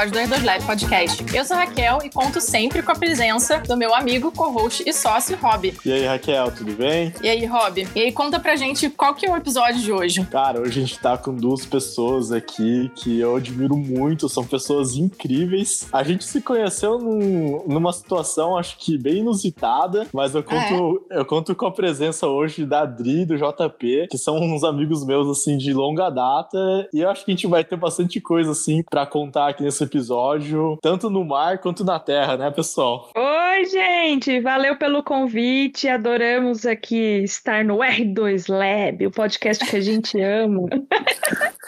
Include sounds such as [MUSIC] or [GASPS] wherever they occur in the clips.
episódio do Erdoslab Podcast. Eu sou Raquel e conto sempre com a presença do meu amigo, co-host e sócio, Rob. E aí, Raquel, tudo bem? E aí, Rob? E aí, conta pra gente qual que é o episódio de hoje. Cara, hoje a gente tá com duas pessoas aqui que eu admiro muito, são pessoas incríveis. A gente se conheceu num, numa situação, acho que bem inusitada, mas eu conto, é. eu conto com a presença hoje da Adri e do JP, que são uns amigos meus, assim, de longa data, e eu acho que a gente vai ter bastante coisa, assim, para contar aqui nesse episódio, tanto no mar quanto na terra, né, pessoal? Oi, gente! Valeu pelo convite. Adoramos aqui estar no R2 Lab, o podcast que a gente [LAUGHS] ama.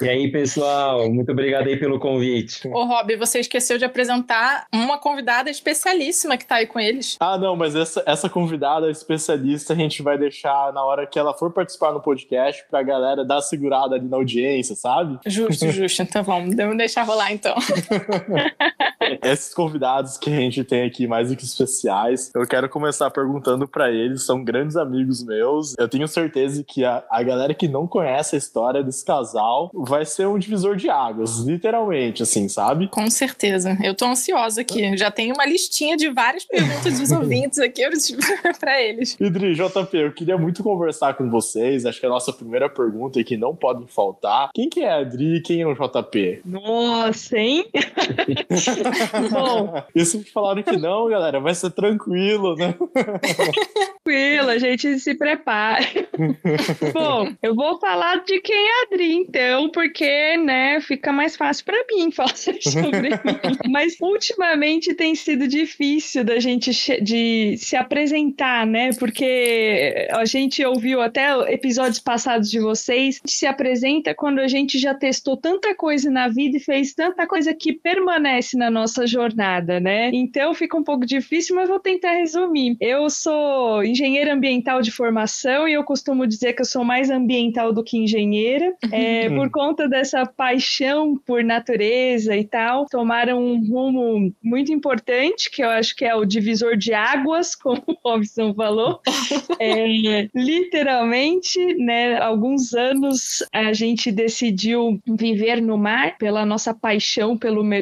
E aí, pessoal, muito obrigado aí pelo convite. Ô, Rob, você esqueceu de apresentar uma convidada especialíssima que tá aí com eles. Ah, não, mas essa, essa convidada especialista a gente vai deixar na hora que ela for participar no podcast pra galera dar segurada ali na audiência, sabe? Justo, justo. Então vamos, vamos deixar rolar então. [LAUGHS] [LAUGHS] Esses convidados que a gente tem aqui mais do que especiais, eu quero começar perguntando para eles, são grandes amigos meus. Eu tenho certeza que a, a galera que não conhece a história desse casal vai ser um divisor de águas, literalmente, assim, sabe? Com certeza. Eu tô ansiosa aqui. Já tenho uma listinha de várias perguntas dos [LAUGHS] ouvintes aqui para [LAUGHS] eles. Idri, JP, eu queria muito conversar com vocês. Acho que a nossa primeira pergunta e que não podem faltar. Quem que é a Adri e quem é o JP? Nossa, hein? [LAUGHS] Bom. Se falaram que não, galera, vai ser tranquilo, né? Tranquilo, a gente se prepara. [LAUGHS] Bom, eu vou falar de quem é a Adri, então, porque, né, fica mais fácil para mim falar [LAUGHS] sobre mim. Mas ultimamente tem sido difícil da gente de se apresentar, né? Porque a gente ouviu até episódios passados de vocês, se apresenta quando a gente já testou tanta coisa na vida e fez tanta coisa que permanece na nossa jornada, né? Então fica um pouco difícil, mas vou tentar resumir. Eu sou engenheira ambiental de formação e eu costumo dizer que eu sou mais ambiental do que engenheira. É, por conta dessa paixão por natureza e tal, tomaram um rumo muito importante, que eu acho que é o divisor de águas, [LAUGHS] como o Robson falou. É, literalmente, né, alguns anos a gente decidiu viver no mar pela nossa paixão pelo mergulho.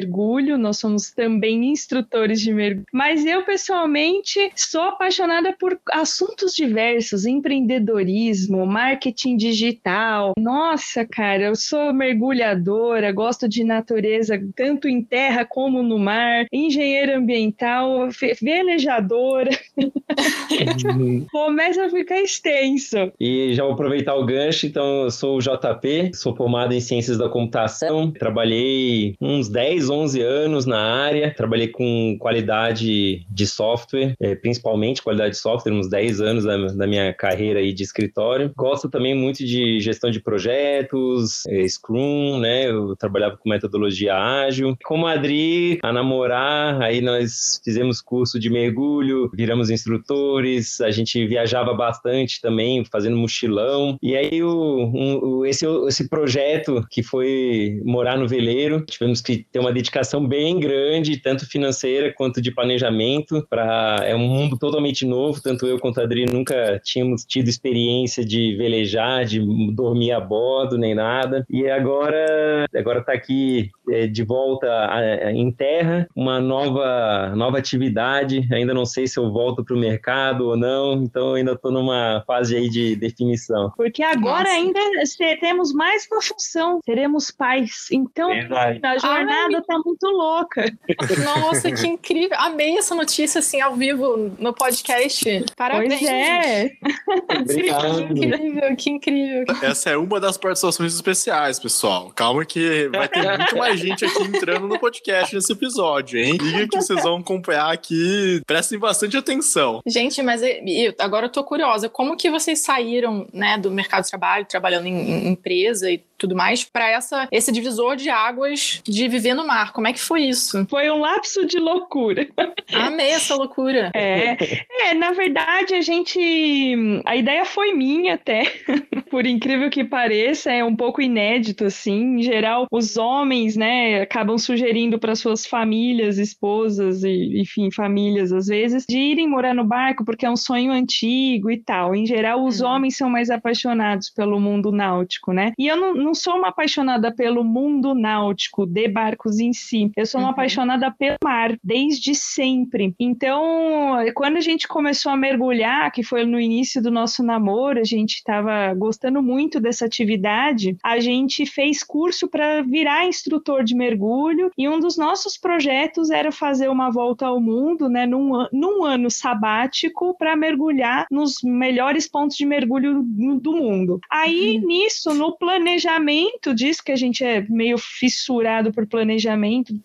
Nós somos também instrutores de mergulho. Mas eu, pessoalmente, sou apaixonada por assuntos diversos, empreendedorismo, marketing digital. Nossa, cara, eu sou mergulhadora, gosto de natureza, tanto em terra como no mar, engenheira ambiental, velejadora. [LAUGHS] Começa a ficar extenso. E já vou aproveitar o gancho, então eu sou o JP, sou formado em Ciências da Computação, trabalhei uns 10, 11 anos na área, trabalhei com qualidade de software, é, principalmente qualidade de software, uns 10 anos da, da minha carreira aí de escritório. Gosto também muito de gestão de projetos, é, Scrum, né? Eu trabalhava com metodologia ágil. Com a Adri, a namorar, aí nós fizemos curso de mergulho, viramos instrutores, a gente viajava bastante também, fazendo mochilão. E aí o, um, esse, esse projeto que foi morar no veleiro, tivemos que ter uma dedicação bem grande, tanto financeira quanto de planejamento, para é um mundo totalmente novo, tanto eu quanto a Adri nunca tínhamos tido experiência de velejar, de dormir a bordo, nem nada. E agora agora tá aqui é, de volta a, a, em terra, uma nova nova atividade. Ainda não sei se eu volto para o mercado ou não, então ainda estou numa fase aí de definição. Porque agora Nossa. ainda temos mais uma função, seremos pais. Então Verdade. a jornada Tá muito louca. [LAUGHS] Nossa, que incrível! Amei essa notícia assim ao vivo no podcast. Parabéns. Pois é. Obrigado. que incrível, que incrível. Essa é uma das participações especiais, pessoal. Calma que vai ter muito mais gente aqui entrando no podcast nesse episódio, hein? Liga que vocês vão acompanhar aqui. Prestem bastante atenção. Gente, mas eu, agora eu tô curiosa. Como que vocês saíram, né, do mercado de trabalho, trabalhando em, em empresa e tudo mais, para essa esse divisor de águas de viver no mar? Como é que foi isso? Foi um lapso de loucura. Amei essa loucura. É, é na verdade a gente, a ideia foi minha até. [LAUGHS] por incrível que pareça, é um pouco inédito, assim. Em geral, os homens, né, acabam sugerindo para suas famílias, esposas e, enfim, famílias às vezes, de irem morar no barco porque é um sonho antigo e tal. Em geral, os uhum. homens são mais apaixonados pelo mundo náutico, né? E eu não, não sou uma apaixonada pelo mundo náutico, de barcos em si. Eu sou uma uhum. apaixonada pelo mar, desde sempre. Então, quando a gente começou a mergulhar, que foi no início do nosso namoro, a gente estava gostando muito dessa atividade, a gente fez curso para virar instrutor de mergulho e um dos nossos projetos era fazer uma volta ao mundo, né, num, num ano sabático para mergulhar nos melhores pontos de mergulho do mundo. Aí, uhum. nisso, no planejamento disso, que a gente é meio fissurado por planejamento,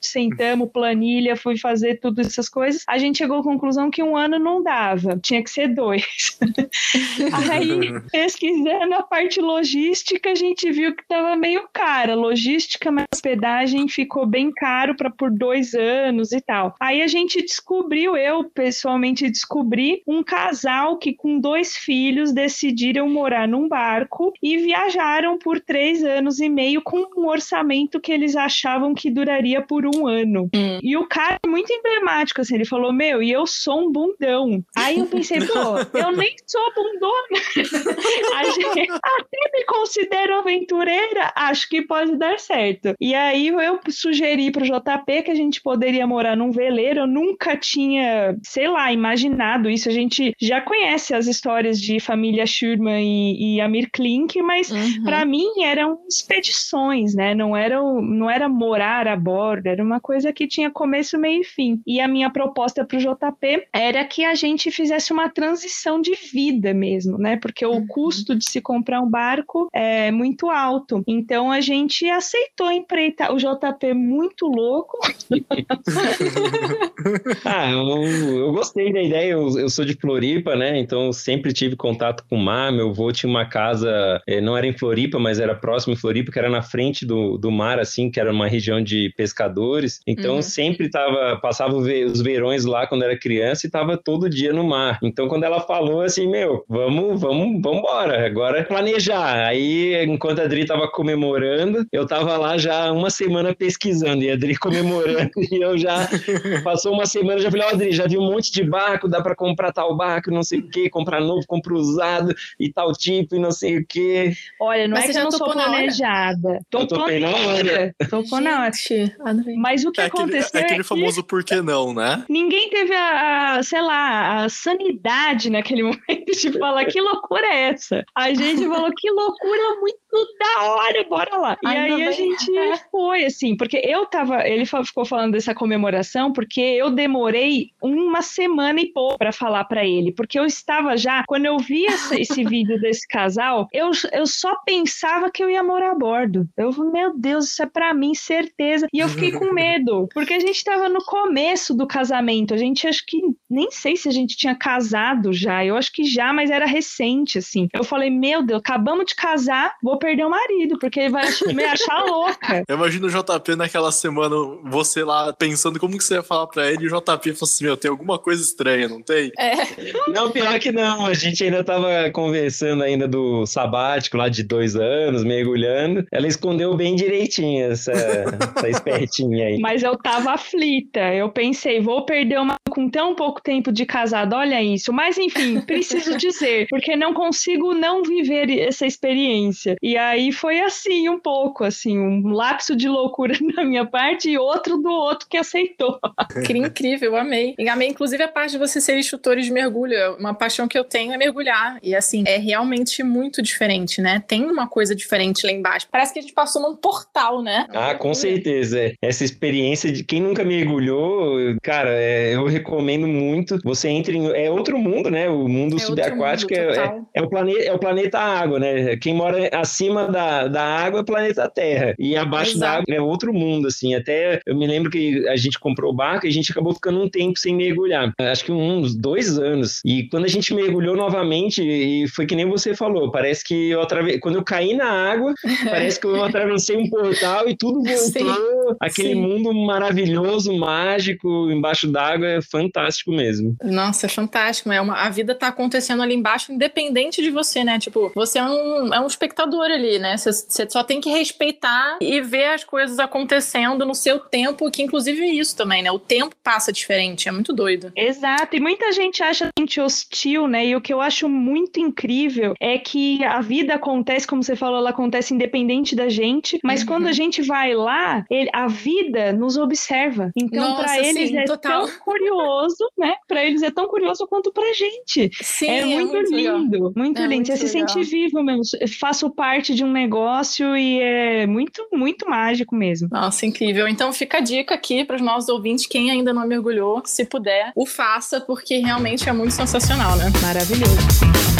sentamos, planilha, fui fazer todas essas coisas, a gente chegou à conclusão que um ano não dava, tinha que ser dois. [LAUGHS] Aí, pesquisando a parte logística, a gente viu que estava meio cara. Logística, mas hospedagem ficou bem caro para por dois anos e tal. Aí a gente descobriu, eu pessoalmente descobri, um casal que com dois filhos decidiram morar num barco e viajaram por três anos e meio com um orçamento que eles achavam que duraria por um ano. Hum. E o cara é muito emblemático, assim, ele falou, meu, e eu sou um bundão. Aí eu pensei, pô, [LAUGHS] eu nem sou bundona. [LAUGHS] gente, até me considero aventureira, acho que pode dar certo. E aí eu sugeri pro JP que a gente poderia morar num veleiro, eu nunca tinha, sei lá, imaginado isso. A gente já conhece as histórias de família Schurman e, e Amir Klink, mas uhum. para mim eram expedições, né? Não era, não era morar a bordo, era uma coisa que tinha começo, meio e fim. E a minha proposta pro JP era que a gente fizesse uma transição de vida mesmo, né? Porque o uhum. custo de se comprar um barco é muito alto. Então a gente aceitou empreitar o JP muito louco. [LAUGHS] ah, eu, eu, gostei da ideia. Eu, eu, sou de Floripa, né? Então sempre tive contato com o mar. Meu avô tinha uma casa, eh, não era em Floripa, mas era próximo em Floripa, que era na frente do, do mar, assim, que era uma região de pescadores. Então uhum. sempre tava, passava os verões lá quando era criança e tava todo dia no mar. Então quando ela falou assim, meu, vamos, vamos, vamos embora. Agora é planejar. Aí, enquanto a Adri tava comemorando, eu tava lá já uma semana pesquisando e a Adri [LAUGHS] comemorando e eu já passou uma semana já falei, ó, oh, Adri, já vi um monte de barco, dá para comprar tal barco, não sei o que, comprar novo, comprar usado e tal tipo e não sei o que. Olha, não Mas é que eu não sou planejada. Tô eu topei na hora. Topou na hora. Mas o que é aconteceu aquele, é aquele famoso por que não, né? Ninguém teve a, a, sei lá, a sanidade naquele [LAUGHS] momento de falar que loucura é essa? A gente falou que loucura muito da hora, bora lá. E aí a gente [LAUGHS] foi, assim, porque eu tava. Ele ficou falando dessa comemoração, porque eu demorei uma semana e pouco para falar para ele, porque eu estava já, quando eu vi essa, [LAUGHS] esse vídeo desse casal, eu, eu só pensava que eu ia morar a bordo. Eu, meu Deus, isso é para mim, certeza. E eu fiquei com [LAUGHS] medo, porque a gente tava no começo do casamento, a gente acho que nem sei se a gente tinha casado já, eu acho que já, mas era recente, assim. Eu falei, meu Deus, acabamos de casar, vou perder o marido, porque ele vai me achar louca. [LAUGHS] Eu imagino o JP naquela semana, você lá pensando como que você ia falar pra ele, e o JP falou assim: Meu, tem alguma coisa estranha, não tem? É. [LAUGHS] Não, pior que não. A gente ainda tava conversando ainda do sabático lá de dois anos, mergulhando. Ela escondeu bem direitinho essa, essa espertinha aí. Mas eu tava aflita. Eu pensei, vou perder uma com tão pouco tempo de casado, olha isso. Mas enfim, preciso dizer, porque não consigo não viver essa experiência. E aí foi assim, um pouco, assim, um lapso de loucura [LAUGHS] da minha parte e outro do outro que aceitou. Que incrível, amei. E amei, inclusive, a parte de você ser instrutor de mergulho. Uma paixão que eu tenho é mergulhar. E assim, é realmente muito diferente, né? Tem uma coisa diferente lá embaixo. Parece que a gente passou num portal, né? Ah, com certeza. Essa experiência de quem nunca mergulhou, cara, é, eu recomendo muito. Você entra em. É outro mundo, né? O mundo é subaquático mundo, é, é, é, o planeta, é o planeta água, né? Quem mora acima da, da água é o planeta Terra. E abaixo Exato. da água é outro mundo, assim. Até eu me lembro que a gente comprou o barco e a gente acabou ficando um tempo sem mergulhar. Acho que uns dois anos. E quando a gente mergulhou novamente, e foi que nem você falou, parece que eu atravessei. Quando eu caí na água, [LAUGHS] parece que eu atravessei um portal e tudo voltou. Sim, aquele sim. mundo maravilhoso, mágico, embaixo d'água. fantástico mesmo. Nossa, é fantástico. É uma, a vida tá acontecendo ali embaixo, independente de você, né? Tipo, você é um, é um espectador ali, né? Você, só tem que respeitar e ver as coisas acontecendo no seu tempo, que inclusive é isso também, né? O tempo passa diferente, é muito doido. Exato, e muita gente acha a gente hostil, né? E o que eu acho muito incrível é que a vida acontece, como você falou, ela acontece independente da gente, mas uhum. quando a gente vai lá, ele, a vida nos observa. Então, para eles sim, é total. tão curioso, né? Para eles é tão curioso quanto pra gente. Sim, é, muito, é muito lindo, muito é lindo. Muito Você se sente vivo mesmo. Faço parte de um negócio e é muito, muito mágico mesmo. Nossa, incrível. Então fica a dica aqui para os nossos ouvintes, quem ainda não mergulhou, se puder, o faça, porque realmente é muito sensacional, né? Maravilhoso.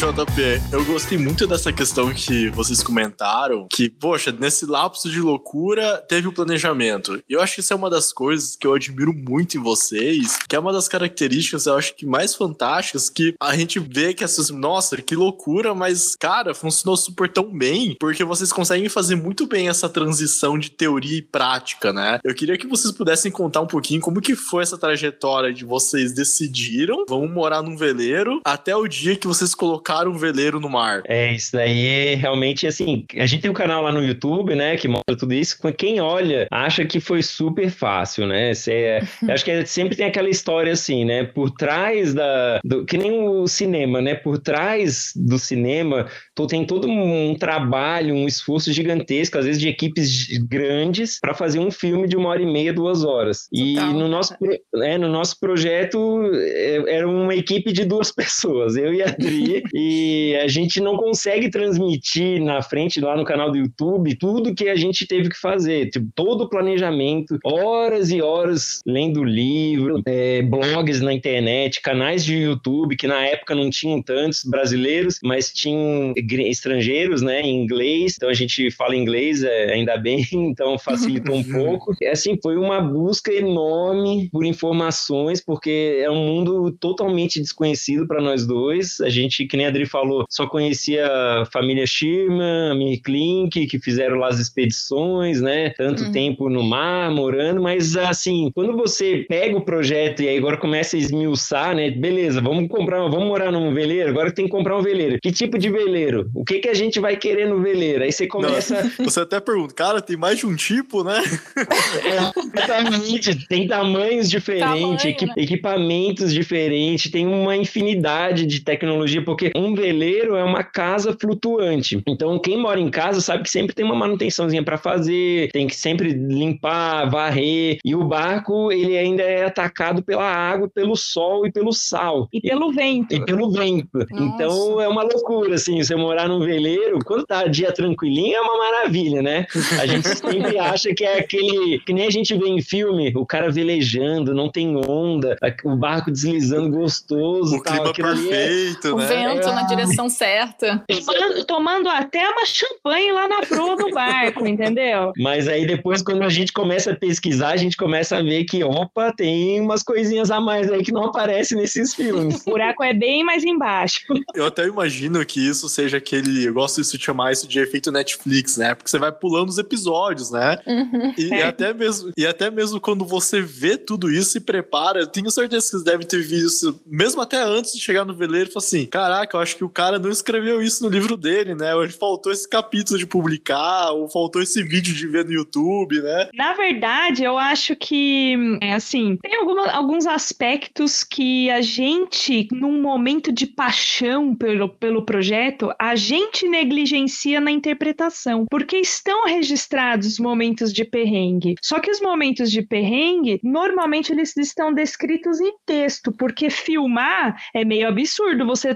JP, eu gostei muito dessa questão que vocês comentaram, que, poxa, nesse lapso de loucura teve o planejamento. E eu acho que isso é uma das coisas que eu admiro muito em vocês, que é uma das características, eu acho que mais fantásticas, que a gente vê que essas, nossa, que loucura, mas, cara, funcionou super tão bem, porque vocês conseguem fazer muito bem essa transição de teoria e prática, né? Eu queria que vocês pudessem contar um pouquinho como que foi essa trajetória de vocês decidiram, vamos morar num veleiro, até o dia que vocês colocaram colocar um veleiro no mar. É, isso daí realmente, assim, a gente tem um canal lá no YouTube, né, que mostra tudo isso. Quem olha acha que foi super fácil, né? Cê, [LAUGHS] acho que sempre tem aquela história assim, né? Por trás da. Do, que nem o cinema, né? Por trás do cinema tem todo um trabalho, um esforço gigantesco, às vezes de equipes grandes, para fazer um filme de uma hora e meia, duas horas. E no nosso, é, no nosso projeto é, era uma equipe de duas [LAUGHS] pessoas, eu e a Adri, [LAUGHS] e a gente não consegue transmitir na frente, lá no canal do YouTube, tudo que a gente teve que fazer, tipo, todo o planejamento, horas e horas lendo livro, é, blogs na internet, canais de YouTube, que na época não tinham tantos brasileiros, mas tinham estrangeiros, né, em inglês, então a gente fala inglês, é, ainda bem, [LAUGHS] então facilitou um [LAUGHS] pouco. E assim, foi uma busca enorme por informações, porque é um mundo totalmente desconhecido para nós dois. A gente, que nem Adri falou, só conhecia a família Schirman, a Mini Klink, que fizeram lá as expedições, né, tanto uhum. tempo no mar, morando, mas assim, quando você pega o projeto e aí agora começa a esmiuçar, né, beleza, vamos comprar, vamos morar num veleiro, agora tem que comprar um veleiro. Que tipo de veleiro? veleiro? O que, que a gente vai querer no veleiro? Aí você começa. Não, [LAUGHS] você até pergunta, cara, tem mais de um tipo, né? [LAUGHS] exatamente. Tem tamanhos diferentes, Tamanho, equip... né? equipamentos diferentes, tem uma infinidade de tecnologia, porque um veleiro é uma casa flutuante. Então, quem mora em casa sabe que sempre tem uma manutençãozinha para fazer, tem que sempre limpar, varrer. E o barco, ele ainda é atacado pela água, pelo sol e pelo sal. E pelo vento. E pelo vento. Nossa. Então, é uma loucura, assim. Você morar num veleiro, quando tá dia tranquilinho, é uma maravilha, né? A gente [LAUGHS] sempre acha que é aquele. Que nem a gente vê em filme, o cara velejando, não tem onda, o barco deslizando gostoso. O tal, clima é perfeito, é... né? O vento na direção certa. Tomando, tomando até uma champanhe lá na proa do barco, entendeu? Mas aí depois, quando a gente começa a pesquisar, a gente começa a ver que, opa, tem umas coisinhas a mais aí que não aparecem nesses filmes. O buraco é bem mais embaixo. Eu até imagino que isso seja aquele. Eu gosto de chamar isso de efeito Netflix, né? Porque você vai pulando os episódios, né? Uhum. E, é. até mesmo, e até mesmo quando você vê tudo isso e prepara, eu tenho certeza que vocês devem ter visto mesmo até antes de chegar no veleiro, falou assim: caraca, eu acho que o cara não escreveu isso no livro dele, né? Ou faltou esse capítulo de publicar, ou faltou esse vídeo de ver no YouTube, né? Na verdade, eu acho que, é assim, tem alguma, alguns aspectos que a gente, num momento de paixão pelo, pelo projeto, a gente negligencia na interpretação, porque estão registrados momentos de perrengue. Só que os momentos de perrengue, normalmente eles estão descritos em texto, porque filmar é meio absurdo. Você é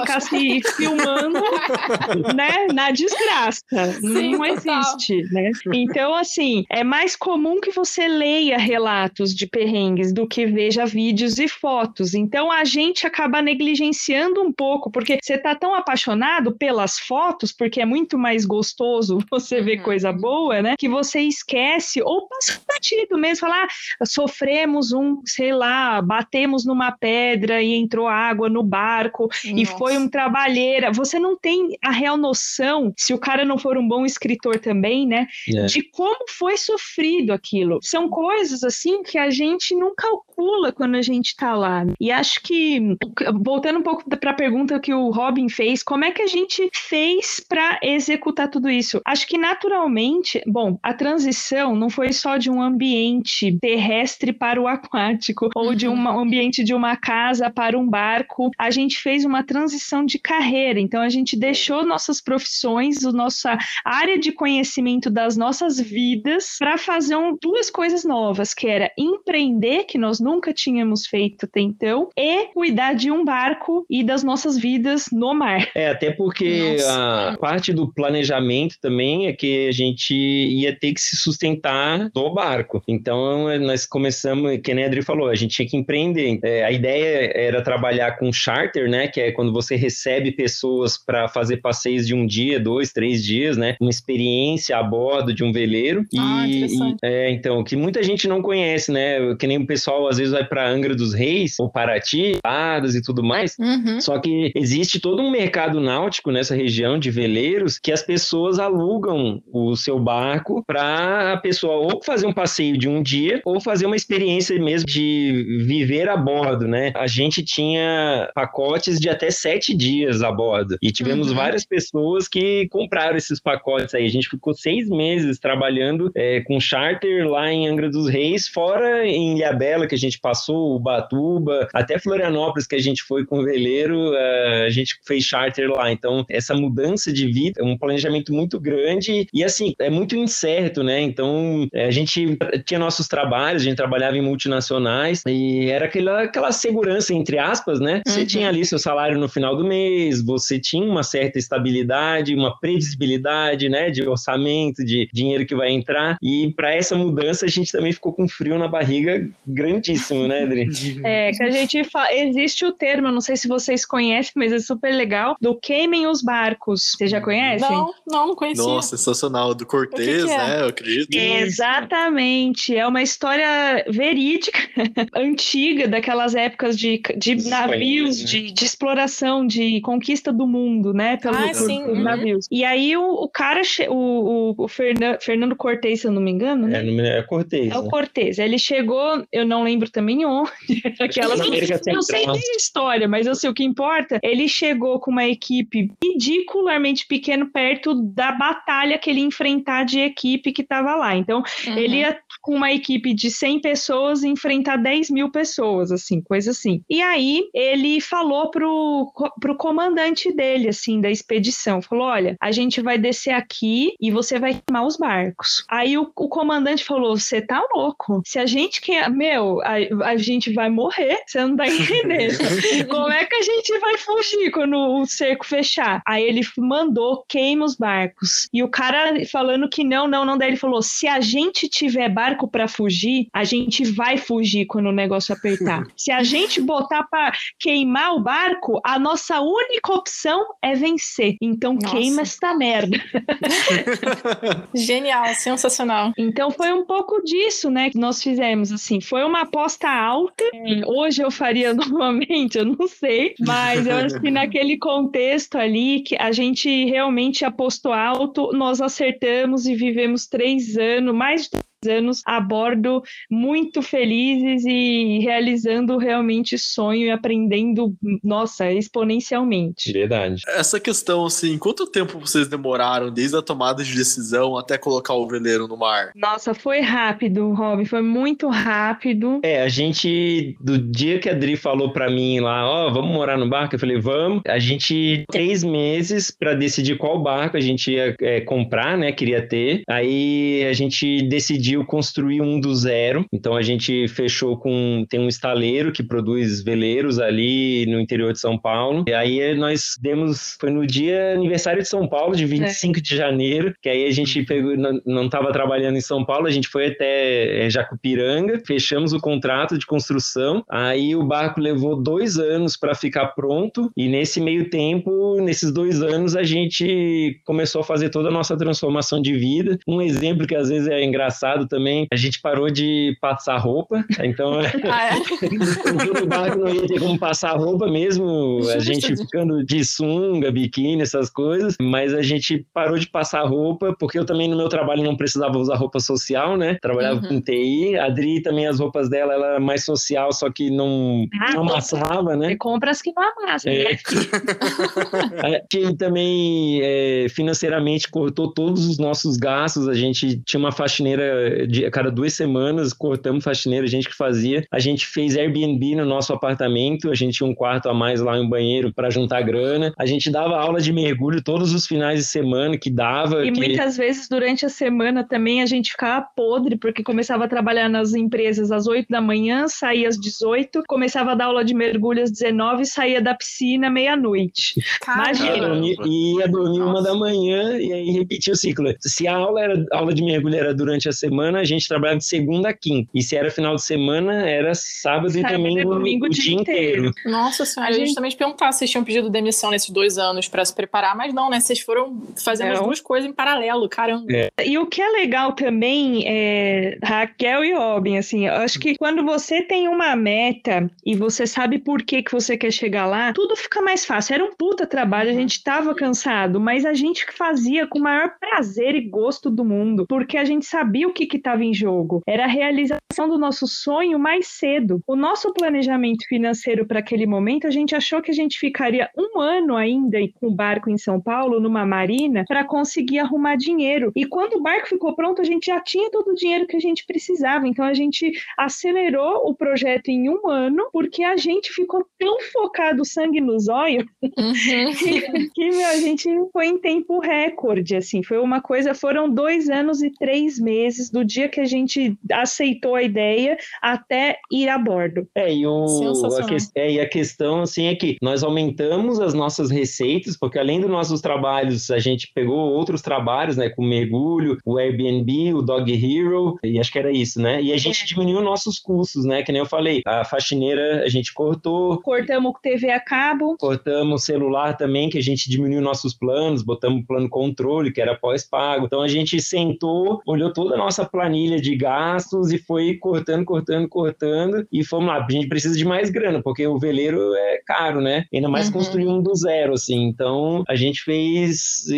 ficar se filmando, [LAUGHS] né, na desgraça. Sim, não existe, né? Então, assim, é mais comum que você leia relatos de perrengues do que veja vídeos e fotos. Então, a gente acaba negligenciando um pouco, porque você tá tão apaixonado pelas fotos, porque é muito mais gostoso você ver uhum. coisa boa, né? Que você esquece ou passa batido mesmo, falar, ah, sofremos um, sei lá, batemos numa pedra e entrou água no barco Nossa. e foi um trabalheira. Você não tem a real noção, se o cara não for um bom escritor também, né? É. De como foi sofrido aquilo. São coisas assim que a gente não calcula quando a gente tá lá. E acho que, voltando um pouco para a pergunta que o Robin fez, como é que a gente fez para executar tudo isso? Acho que naturalmente, bom, a transição não foi só de um ambiente terrestre para o aquático ou de um ambiente de uma casa para um barco. A gente fez uma transição de carreira. Então a gente deixou nossas profissões, a nossa área de conhecimento das nossas vidas para fazer um, duas coisas novas, que era empreender, que nós nunca tínhamos feito até então, e cuidar de um barco e das nossas vidas no mar. É, até porque Nossa. a parte do planejamento também é que a gente ia ter que se sustentar no barco. Então nós começamos, que nem a Adri falou, a gente tinha que empreender. É, a ideia era trabalhar com charter, né? Que é quando você recebe pessoas para fazer passeios de um dia, dois, três dias, né? Uma experiência a bordo de um veleiro. Ah, e, e é, então, que muita gente não conhece, né? Que nem o pessoal às vezes vai para Angra dos Reis ou Paraty, Padas e tudo mais. Uhum. Só que existe todo um mercado náutico nessa região de veleiros que as pessoas alugam o seu barco para a pessoa ou fazer um passeio de um dia ou fazer uma experiência mesmo de viver a bordo, né? A gente tinha pacotes de até sete dias a bordo e tivemos uhum. várias pessoas que compraram esses pacotes aí. A gente ficou seis meses trabalhando é, com charter lá em Angra dos Reis, fora em Ilhabela que a gente passou, Ubatuba, até Florianópolis que a gente foi com o veleiro, uh, a gente fez charter lá. Então, essa mudança de vida é um planejamento muito grande e assim, é muito incerto, né? Então, a gente tinha nossos trabalhos, a gente trabalhava em multinacionais e era aquela, aquela segurança, entre aspas, né? Você uhum. tinha ali seu salário no final do mês, você tinha uma certa estabilidade, uma previsibilidade, né? De orçamento, de dinheiro que vai entrar. E para essa mudança, a gente também ficou com frio na barriga grandíssimo, né, Adri? [LAUGHS] É, que a gente fala, existe o termo, não sei se vocês conhecem, mas é super legal, do queimem os barcos. Você já conhece? Não, não, não conhecia. Nossa, sensacional. Do Cortez, que que é? né? Eu acredito. Exatamente. É uma história verídica, [LAUGHS] antiga, daquelas épocas de, de navios, né? de, de exploração, de conquista do mundo, né? Pelo, ah, sim. Uhum. navios. E aí o, o cara, o, o, o Fernan, Fernando Cortez, se eu não me engano, né? É, é Cortez. É o né? Cortez. Ele chegou, eu não lembro também [LAUGHS] onde, aquelas... não sei nem a história, mas eu sei o que importa. Ele chegou com uma equipe ridicularmente pequeno perto da batalha que ele ia enfrentar de equipe que estava lá. Então, uhum. ele ia com uma equipe de 100 pessoas enfrentar 10 mil pessoas, assim, coisa assim. E aí, ele falou pro, pro comandante dele, assim, da expedição, falou, olha, a gente vai descer aqui e você vai queimar os barcos. Aí o, o comandante falou, você tá louco? Se a gente quer, meu, a, a gente vai morrer, você não tá [LAUGHS] entendendo. Como é que a gente vai fugir quando o cerco fechar? Aí ele mandou queima os barcos. E o cara falando que não, não, não, daí ele falou, se a gente tiver barco para fugir, a gente vai fugir quando o negócio apertar. [LAUGHS] Se a gente botar para queimar o barco, a nossa única opção é vencer. Então Nossa. queima esta merda. [LAUGHS] Genial, sensacional. Então foi um pouco disso, né, que nós fizemos assim. Foi uma aposta alta. Hoje eu faria [LAUGHS] novamente, eu não sei, mas eu acho que naquele contexto ali que a gente realmente apostou alto, nós acertamos e vivemos três anos, mais de anos a bordo, muito felizes e realizando realmente sonho e aprendendo, nossa, exponencialmente. Verdade. Essa questão, assim, quanto tempo vocês demoraram desde a tomada de decisão até colocar o veleiro no mar? Nossa, foi rápido, Rob, foi muito rápido. É, a gente, do dia que a Dri falou para mim lá, ó, oh, vamos morar no barco, eu falei, vamos. A gente, três meses para decidir qual barco a gente ia é, comprar, né, queria ter. Aí a gente decidiu decidiu construir um do zero. Então a gente fechou com tem um estaleiro que produz veleiros ali no interior de São Paulo. E aí nós demos foi no dia aniversário de São Paulo, de 25 é. de janeiro, que aí a gente pegou não estava trabalhando em São Paulo, a gente foi até é, Jacupiranga, fechamos o contrato de construção. Aí o barco levou dois anos para ficar pronto e nesse meio tempo, nesses dois anos a gente começou a fazer toda a nossa transformação de vida. Um exemplo que às vezes é engraçado também, a gente parou de passar roupa, então [LAUGHS] ah, é? o barco não ia ter como passar roupa mesmo, a gente ficando de sunga, biquíni, essas coisas, mas a gente parou de passar roupa porque eu também no meu trabalho não precisava usar roupa social, né? Trabalhava uhum. com TI, a Adri também as roupas dela ela é mais social, só que não, ah, não amassava, né? Compras que não amassam, é. [LAUGHS] né? que também é, financeiramente cortou todos os nossos gastos. A gente tinha uma faxineira de cada duas semanas, cortamos faxineira, a gente que fazia. A gente fez Airbnb no nosso apartamento, a gente tinha um quarto a mais lá, um banheiro para juntar grana. A gente dava aula de mergulho todos os finais de semana que dava. E que... muitas vezes durante a semana também a gente ficava podre, porque começava a trabalhar nas empresas às 8 da manhã, saía às 18, começava a dar aula de mergulho às 19 e saía da piscina meia-noite. Imagina. E ia dormir Nossa. uma da manhã e aí repetia o ciclo. Se a aula era a aula de mergulho era durante a semana, a gente trabalhava de segunda a quinta. E se era final de semana, era sábado, sábado e domingo, domingo o dia inteiro. inteiro. Nossa senhora, a gente também perguntar se vocês tinham pedido demissão nesses dois anos para se preparar, mas não, né? Vocês foram fazendo não. as duas coisas em paralelo, caramba. É. E o que é legal também é Raquel e Robin, assim, eu acho que quando você tem uma meta e você sabe por que, que você quer chegar lá, tudo fica mais fácil. Era um puta trabalho, a gente tava cansado, mas a gente fazia com o maior prazer e gosto do mundo, porque a gente sabia o que estava em jogo. Era a realização do nosso sonho mais cedo. O nosso planejamento financeiro para aquele momento, a gente achou que a gente ficaria um ano ainda com o barco em São Paulo, numa marina, para conseguir arrumar dinheiro. E quando o barco ficou pronto, a gente já tinha todo o dinheiro que a gente precisava. Então a gente acelerou o projeto em um ano, porque a gente ficou tão focado sangue nos olhos uhum. [LAUGHS] que, que meu, a gente foi em tempo recorde, assim, foi uma coisa, foram dois anos e três meses do dia que a gente aceitou a ideia até ir a bordo. É, e, o, a, que, é, e a questão, assim, é que nós aumentamos as nossas receitas, porque além dos nossos trabalhos, a gente pegou outros trabalhos, né, com mergulho, o Airbnb, o Dog Hero, e acho que era isso, né, e a gente é. diminuiu nossos custos, né, que nem eu falei, a faxineira a gente cortou. Cortamos TV a cabo. Cortamos celular também, que a gente diminuiu nossos planos, botamos plano controle, que era pós-pago. Então a gente sentou, olhou toda a nossa planilha de gastos e foi cortando, cortando, cortando. E fomos lá, a gente precisa de mais grana, porque o veleiro é caro, né? Ainda mais uhum. construir um do zero, assim. Então a gente fez e,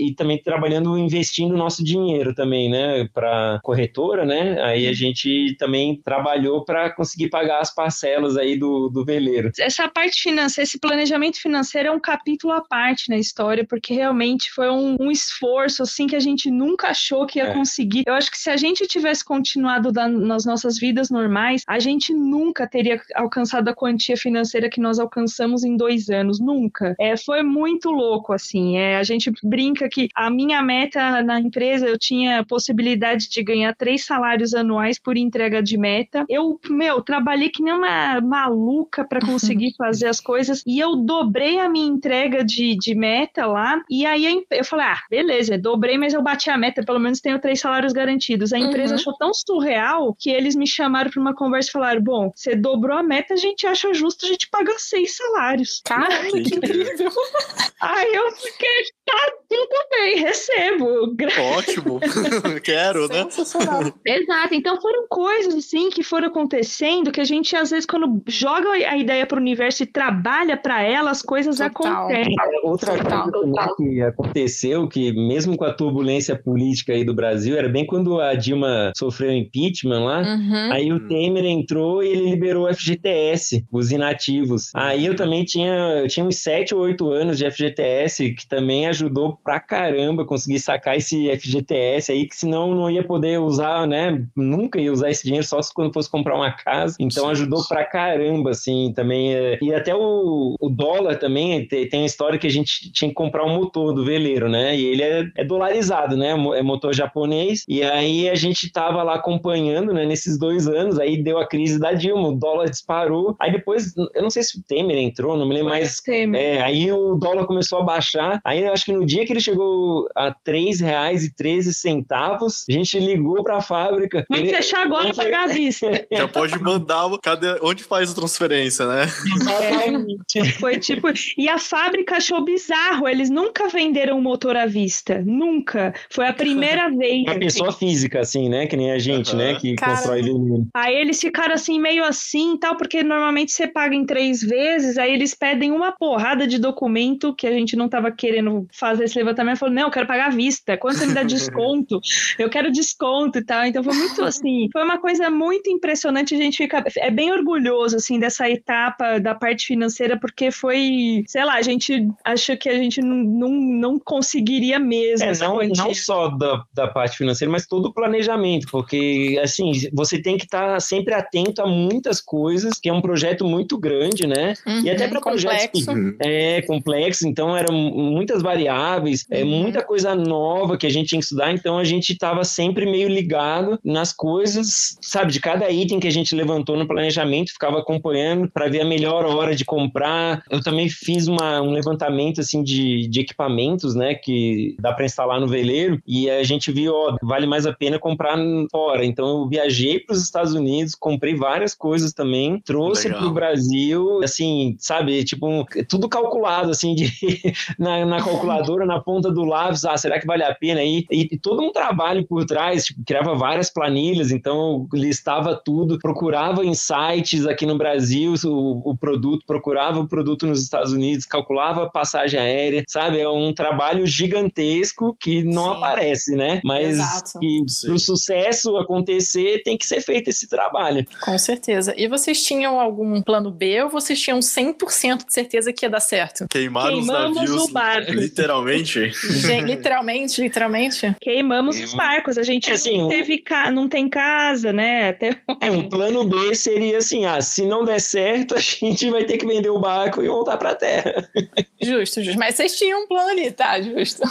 e, e também trabalhando, investindo nosso dinheiro também, né? Para corretora, né? Aí a gente também trabalhou para conseguir pagar as parcelas aí do, do veleiro. Essa parte financeira, esse planejamento financeiro é um capítulo à parte na história, porque realmente foi um, um esforço assim que a gente nunca achou que ia é. conseguir. Eu acho que se a gente tivesse continuado da, nas nossas vidas normais, a gente nunca teria alcançado a quantia financeira que nós alcançamos em dois anos, nunca. É, foi muito louco, assim. É, a gente brinca que a minha meta na empresa, eu tinha possibilidade de ganhar três salários anuais por entrega de meta. Eu, meu, trabalhei que nem uma maluca para conseguir [LAUGHS] fazer as coisas e eu dobrei a minha entrega de, de meta lá. E aí eu falei, ah, beleza, dobrei, mas eu bati a meta, pelo menos tenho três salários garantidos. A empresa uhum. achou tão surreal que eles me chamaram para uma conversa e falaram: bom, você dobrou a meta, a gente acha justo a gente pagar seis salários. Caramba, que incrível! Aí eu fiquei, tá tudo bem, recebo. Ótimo, [LAUGHS] quero, né? [LAUGHS] Exato, então foram coisas assim que foram acontecendo que a gente às vezes quando joga a ideia para o universo e trabalha para ela, as coisas Total. acontecem. Outra Total. coisa que aconteceu, que mesmo com a turbulência política aí do Brasil, era bem quando a Dilma sofreu impeachment lá, uhum. aí o Temer entrou e ele liberou o FGTS, os inativos. Aí eu também tinha, eu tinha uns 7 ou 8 anos de FGTS, que também ajudou pra caramba caramba, consegui sacar esse FGTS aí, que senão não ia poder usar, né? Nunca ia usar esse dinheiro só quando fosse comprar uma casa. Então ajudou pra caramba, assim, também. É... E até o, o dólar também, tem, tem a história que a gente tinha que comprar um motor do veleiro, né? E ele é, é dolarizado, né? É motor japonês. E aí a gente tava lá acompanhando, né? Nesses dois anos, aí deu a crise da Dilma, o dólar disparou. Aí depois, eu não sei se o Temer entrou, não me lembro mais. Temer. É, aí o dólar começou a baixar. Aí eu acho que no dia que ele chegou a R$ 3,13, a gente ligou para a fábrica. Vamos ele... fechar agora para pagar a vista. [LAUGHS] Já pode mandar, cadê, onde faz a transferência, né? Exatamente. É, foi tipo, e a fábrica achou bizarro, eles nunca venderam motor à vista, nunca. Foi a primeira [LAUGHS] vez. Uma pessoa assim. Física, assim, né? Que nem a gente, uhum. né? Que Cara, constrói vinil. Aí eles ficaram assim, meio assim e tal, porque normalmente você paga em três vezes, aí eles pedem uma porrada de documento que a gente não tava querendo fazer esse levantamento. Falou, não, eu quero pagar à vista. Quanto você me dá desconto? [LAUGHS] Eu quero desconto e tal. Então foi muito assim, foi uma coisa muito impressionante. A gente fica, é bem orgulhoso, assim, dessa etapa da parte financeira, porque foi, sei lá, a gente acha que a gente não, não, não conseguiria mesmo. É, não, não só da, da parte financeira, mas todo o planejamento, porque, assim, você tem que estar tá sempre atento a muitas coisas, que é um projeto muito grande, né? Uhum, e até para projetos é complexo, então eram muitas variáveis, é uhum. muita coisa nova que a gente tinha que estudar, então a gente estava sempre meio ligado nas coisas, sabe, de cada item que a gente levantou no planejamento, ficava acompanhando para ver a melhor hora de comprar. Eu também fiz uma, um levantamento assim de, de equipamentos, né, que dá para instalar no veleiro e a gente viu, ó, vale mais a pena comprar fora. Então eu viajei para os Estados Unidos, comprei várias coisas também, trouxe para o Brasil, assim, sabe, tipo, tudo calculado assim de [LAUGHS] na, na calculadora, na ponta do lápis, ah, será que vale a pena aí? E, e todo um trabalho por trás, tipo, criava várias planilhas, então listava tudo, procurava em sites aqui no Brasil o, o produto, procurava o produto nos Estados Unidos, calculava a passagem aérea, sabe? É um trabalho gigantesco que não Sim. aparece, né? Mas Exato. que para o sucesso acontecer tem que ser feito esse trabalho. Com certeza. E vocês tinham algum plano B ou vocês tinham 100% de certeza que ia dar certo? Queimaram os navios, o barco. [LAUGHS] literalmente? Gente, literalmente, literalmente? Queimamos os barcos. A gente assim, não, teve ca... não tem casa, né? Até... [LAUGHS] É, um plano B seria assim, ah, se não der certo, a gente vai ter que vender o barco e voltar para a terra. Justo, justo. Mas vocês tinham um plano ali, tá? Justo.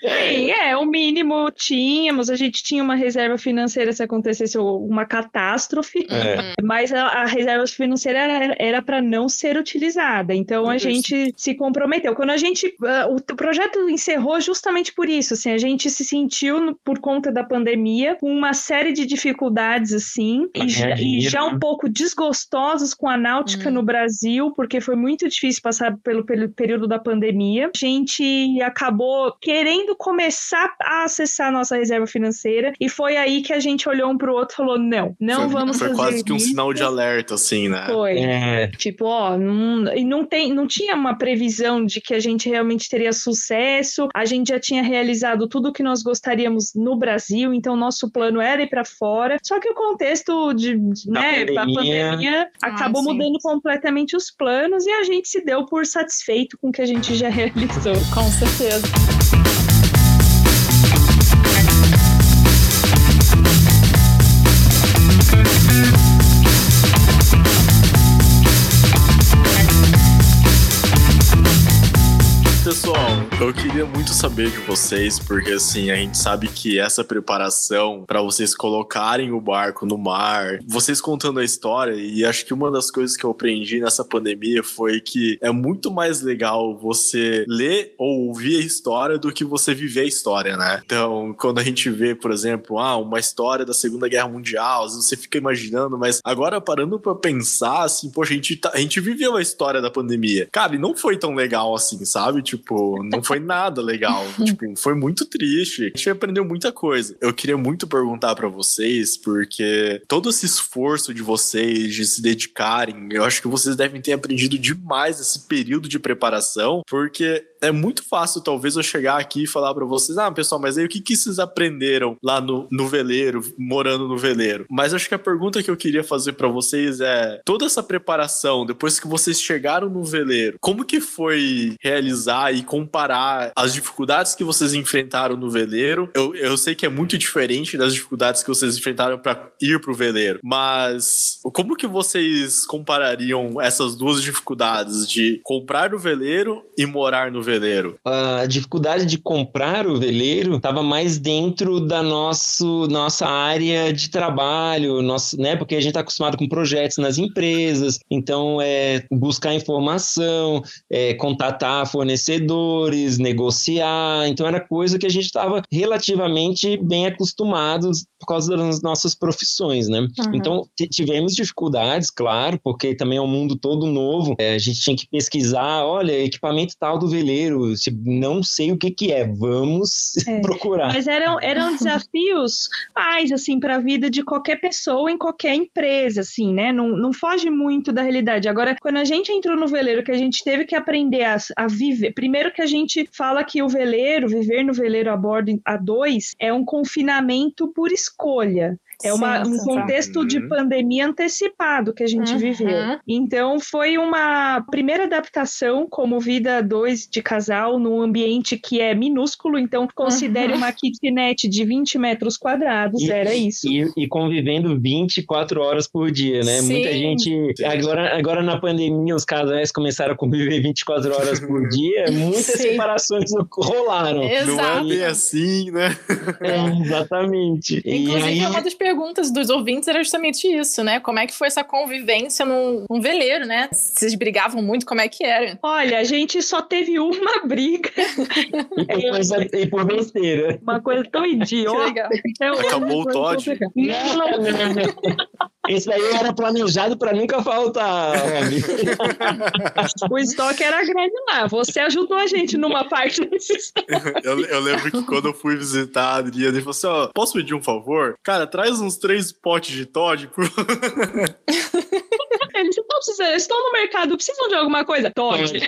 Sim, é, o mínimo tínhamos. A gente tinha uma reserva financeira se acontecesse uma catástrofe, é. mas a, a, reserva financeira era para não ser utilizada. Então a gente se comprometeu. Quando a gente. Uh, o projeto encerrou justamente por isso. Assim, a gente se sentiu, por conta da pandemia, com uma série de dificuldades, assim, e, e, já um pouco desgostosos com a náutica hum. no Brasil, porque foi muito difícil passar pelo, pelo período da pandemia. A gente acabou querendo começar a acessar a nossa reserva financeira, e foi aí que a gente olhou um pro outro e falou: não, não foi, vamos foi fazer. Foi quase que um sinal de alerta, assim, né? Foi. É. Tipo, ó, não, e não, tem, não tinha uma previsão de que a gente realmente teria sucesso, a gente já tinha realizado tudo o que nós gostaríamos no Brasil, então nosso plano era ir para fora. Só que o contexto de, de né, pandemia, pandemia ah, acabou sim. mudando completamente os planos e a gente se deu por satisfeito com o que a gente já [LAUGHS] realizou. Com certeza. Eu queria muito saber de vocês, porque assim, a gente sabe que essa preparação para vocês colocarem o barco no mar, vocês contando a história, e acho que uma das coisas que eu aprendi nessa pandemia foi que é muito mais legal você ler ou ouvir a história do que você viver a história, né? Então, quando a gente vê, por exemplo, ah, uma história da Segunda Guerra Mundial, você fica imaginando, mas agora parando para pensar, assim, poxa, a gente, tá, a gente viveu a história da pandemia. Cara, e não foi tão legal assim, sabe? Tipo, não foi nada legal. [LAUGHS] tipo, foi muito triste. A gente aprendeu muita coisa. Eu queria muito perguntar para vocês, porque todo esse esforço de vocês de se dedicarem, eu acho que vocês devem ter aprendido demais esse período de preparação, porque é muito fácil, talvez, eu chegar aqui e falar para vocês, ah, pessoal, mas aí o que, que vocês aprenderam lá no, no veleiro, morando no veleiro? Mas acho que a pergunta que eu queria fazer para vocês é: toda essa preparação, depois que vocês chegaram no veleiro, como que foi realizar e comparar as dificuldades que vocês enfrentaram no veleiro? Eu, eu sei que é muito diferente das dificuldades que vocês enfrentaram para ir pro veleiro, mas como que vocês comparariam essas duas dificuldades de comprar o veleiro e morar no veleiro? A dificuldade de comprar o veleiro estava mais dentro da nosso, nossa área de trabalho, nosso, né? Porque a gente está acostumado com projetos nas empresas, então é buscar informação, é, contatar fornecedores, negociar. Então era coisa que a gente estava relativamente bem acostumados por causa das nossas profissões, né? Uhum. Então tivemos dificuldades, claro, porque também é um mundo todo novo. É, a gente tinha que pesquisar, olha, equipamento tal do veleiro, não sei o que que é, vamos é. [LAUGHS] procurar. Mas eram, eram [LAUGHS] desafios mais, assim, para a vida de qualquer pessoa em qualquer empresa, assim, né? Não, não foge muito da realidade. Agora, quando a gente entrou no veleiro, que a gente teve que aprender a, a viver, primeiro que a gente fala que o veleiro, viver no veleiro a bordo a dois, é um confinamento por escolha. É uma, um contexto de uhum. pandemia antecipado que a gente uhum. viveu. Então, foi uma primeira adaptação como vida dois de casal num ambiente que é minúsculo. Então, considere uhum. uma kitnet de 20 metros quadrados, e, era isso. E, e, convivendo 24 horas por dia, né? Sim. Muita gente. Agora, agora, na pandemia, os casais começaram a conviver 24 horas por dia. Muitas Sim. separações rolaram. Exato. Não é bem assim, né? É, exatamente. Inclusive, e aí... é uma das perguntas dos ouvintes era justamente isso, né? Como é que foi essa convivência num, num veleiro, né? Vocês brigavam muito, como é que era? Olha, a gente só teve uma briga. e, por coisa, e por besteira. Uma coisa tão idiota. Acabou o Todd. Isso aí era planejado para nunca faltar, O estoque era grande lá. Você ajudou a gente numa parte desse estoque. Eu, eu lembro que quando eu fui visitar a Adriana, ele falou assim: ó, posso pedir um favor? Cara, traz uns três potes de Todd, por [LAUGHS] Eles estão precisando, estão no mercado, precisam de alguma coisa? Todd. [LAUGHS]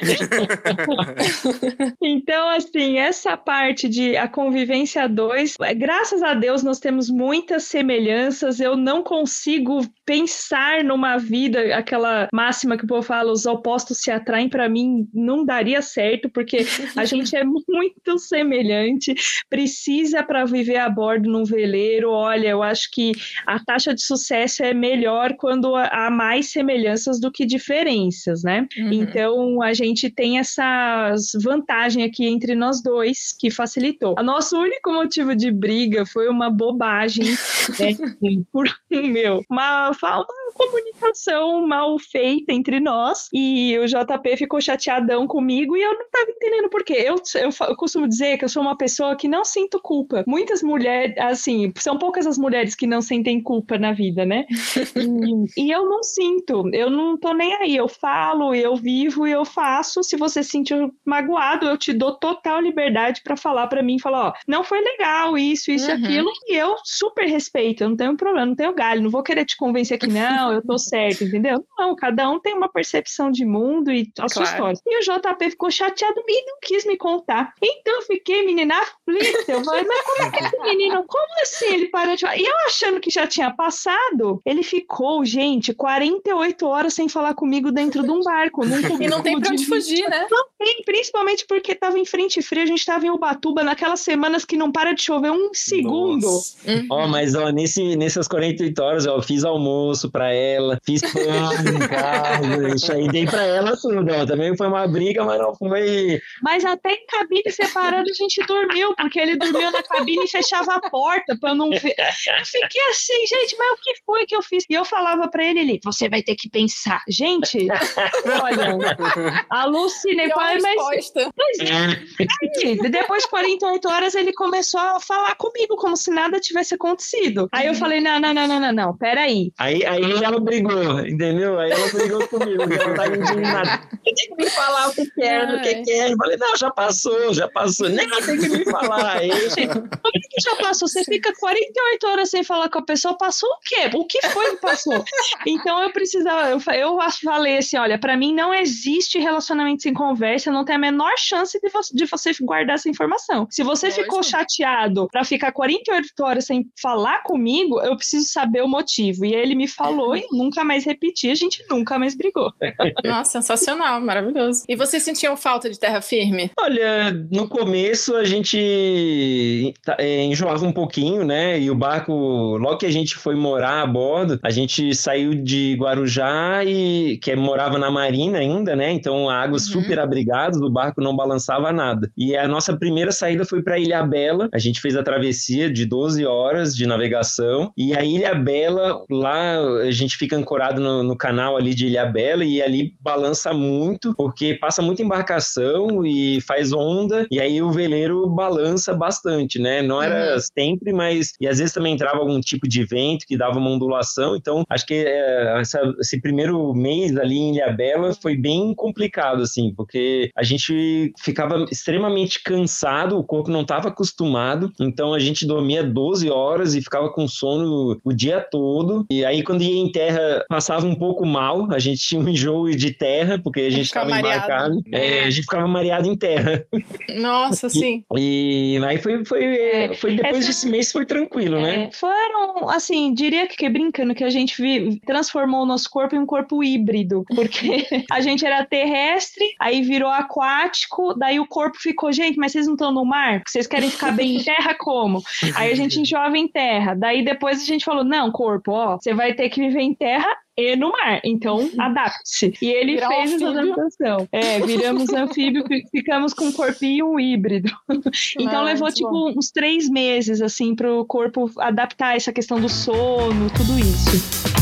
então, assim, essa parte de a convivência dois, é, graças a Deus nós temos muitas semelhanças. Eu não consigo pensar numa vida, aquela máxima que o povo fala, os opostos se atraem, para mim não daria certo, porque a [LAUGHS] gente é muito semelhante, precisa para viver a bordo num veleiro. Olha, eu acho que a taxa de sucesso é melhor quando há mais semelhanças do que diferenças, né? Uhum. Então a gente tem essas vantagens aqui entre nós dois que facilitou. O nosso único motivo de briga foi uma bobagem, [LAUGHS] né? Por meu, uma falta comunicação mal feita entre nós e o JP ficou chateadão comigo e eu não tava entendendo por quê. Eu, eu, eu, costumo dizer que eu sou uma pessoa que não sinto culpa. Muitas mulheres, assim, são poucas as mulheres que não sentem culpa na vida, né? [LAUGHS] e, e, eu não sinto, eu não tô nem aí. Eu falo, eu vivo e eu faço. Se você se sentir magoado, eu te dou total liberdade para falar para mim, falar, ó, não foi legal isso, isso, uhum. aquilo, e eu super respeito, eu não tenho problema, não tenho galho, não vou querer te convencer que não, eu tô [LAUGHS] certo, entendeu? Não, cada um tem uma percepção de mundo e a sua história. E o JP ficou chateado e não quis me contar. Então eu fiquei, menina, [LAUGHS] aflita. Eu falei, mas como é que esse menino, como assim ele parou de falar? E eu achando que já tinha passado, ele ficou, gente, 48 horas sem falar comigo dentro de um barco. [LAUGHS] e não tem pra onde fugir, né? Não tem, principalmente porque tava em frente fria, a gente tava em Ubatuba naquelas semanas que não para de chover um segundo. Uhum. Ó, mas ó, nesse, nessas 48 horas, ó, eu fiz almoço pra ela, fiz pão em casa, [LAUGHS] e dei pra ela tudo, ó. Também foi uma briga, mas não foi. Mas até em cabine separada a gente dormiu, porque ele dormiu na cabine e fechava a porta pra não ver. Eu fiquei assim, gente, mas o que foi que eu fiz? E eu falava pra ele, ele, você vai ter que pensar. Gente, [LAUGHS] olha, alucinei. Falei, mas, mas aí, depois de 48 horas ele começou a falar comigo como se nada tivesse acontecido. Aí eu falei, não, não, não, não, não, não, peraí. Aí, aí ela brigou, entendeu? Aí ela brigou comigo, ela tava indignada. Tem que me falar o que quer, o que quer. Eu falei, não, já passou, já passou. Nem tem que me falar. Aí, como que já passou? Você fica 48 horas sem falar com a pessoa, passou o quê? O que foi que passou? [LAUGHS] Então eu precisava, eu, eu falei assim: olha, para mim não existe relacionamento sem conversa, não tem a menor chance de você, de você guardar essa informação. Se você Lógico. ficou chateado para ficar 48 horas sem falar comigo, eu preciso saber o motivo. E ele me falou e [LAUGHS] nunca mais repeti, a gente nunca mais brigou. [LAUGHS] Nossa, sensacional, maravilhoso. E vocês sentiam falta de terra firme? Olha, no começo a gente é, enjoava um pouquinho, né? E o barco, logo que a gente foi morar a bordo, a gente saiu de Guarujá e que morava na Marina ainda, né? Então, águas uhum. super abrigadas, o barco não balançava nada. E a nossa primeira saída foi para Ilha Bela. A gente fez a travessia de 12 horas de navegação. E a Ilha Bela, lá a gente fica ancorado no, no canal ali de Ilha Bela e ali balança muito, porque passa muita embarcação e faz onda, e aí o veleiro balança bastante, né? Não era uhum. sempre, mas. E às vezes também entrava algum tipo de vento que dava uma ondulação. Então, acho que é, essa, esse primeiro mês ali em Ilha Bela foi bem complicado, assim, porque a gente ficava extremamente cansado, o corpo não estava acostumado, então a gente dormia 12 horas e ficava com sono o dia todo. E aí, quando ia em terra, passava um pouco mal, a gente tinha um enjoo de terra, porque a gente estava embarcado. É, a gente ficava mareado em terra. Nossa, sim. E, e aí foi, foi, é, foi depois Essa... desse mês foi tranquilo, né? É, foram, assim, diria que, que brincando, que a gente vi, transformou o nosso corpo em um corpo híbrido, porque [LAUGHS] a gente era terrestre, aí virou aquático, daí o corpo ficou, gente, mas vocês não estão no mar? Vocês querem ficar bem em terra como? Aí a gente enjoava em terra, daí depois a gente falou, não, corpo, ó, você vai ter que viver em terra e no mar. Então, adapte-se. E ele Virar fez essa adaptação. É, viramos anfíbio, ficamos com um corpinho híbrido. [LAUGHS] então, ah, levou, tipo, bom. uns três meses, assim, para o corpo adaptar essa questão do sono, tudo isso.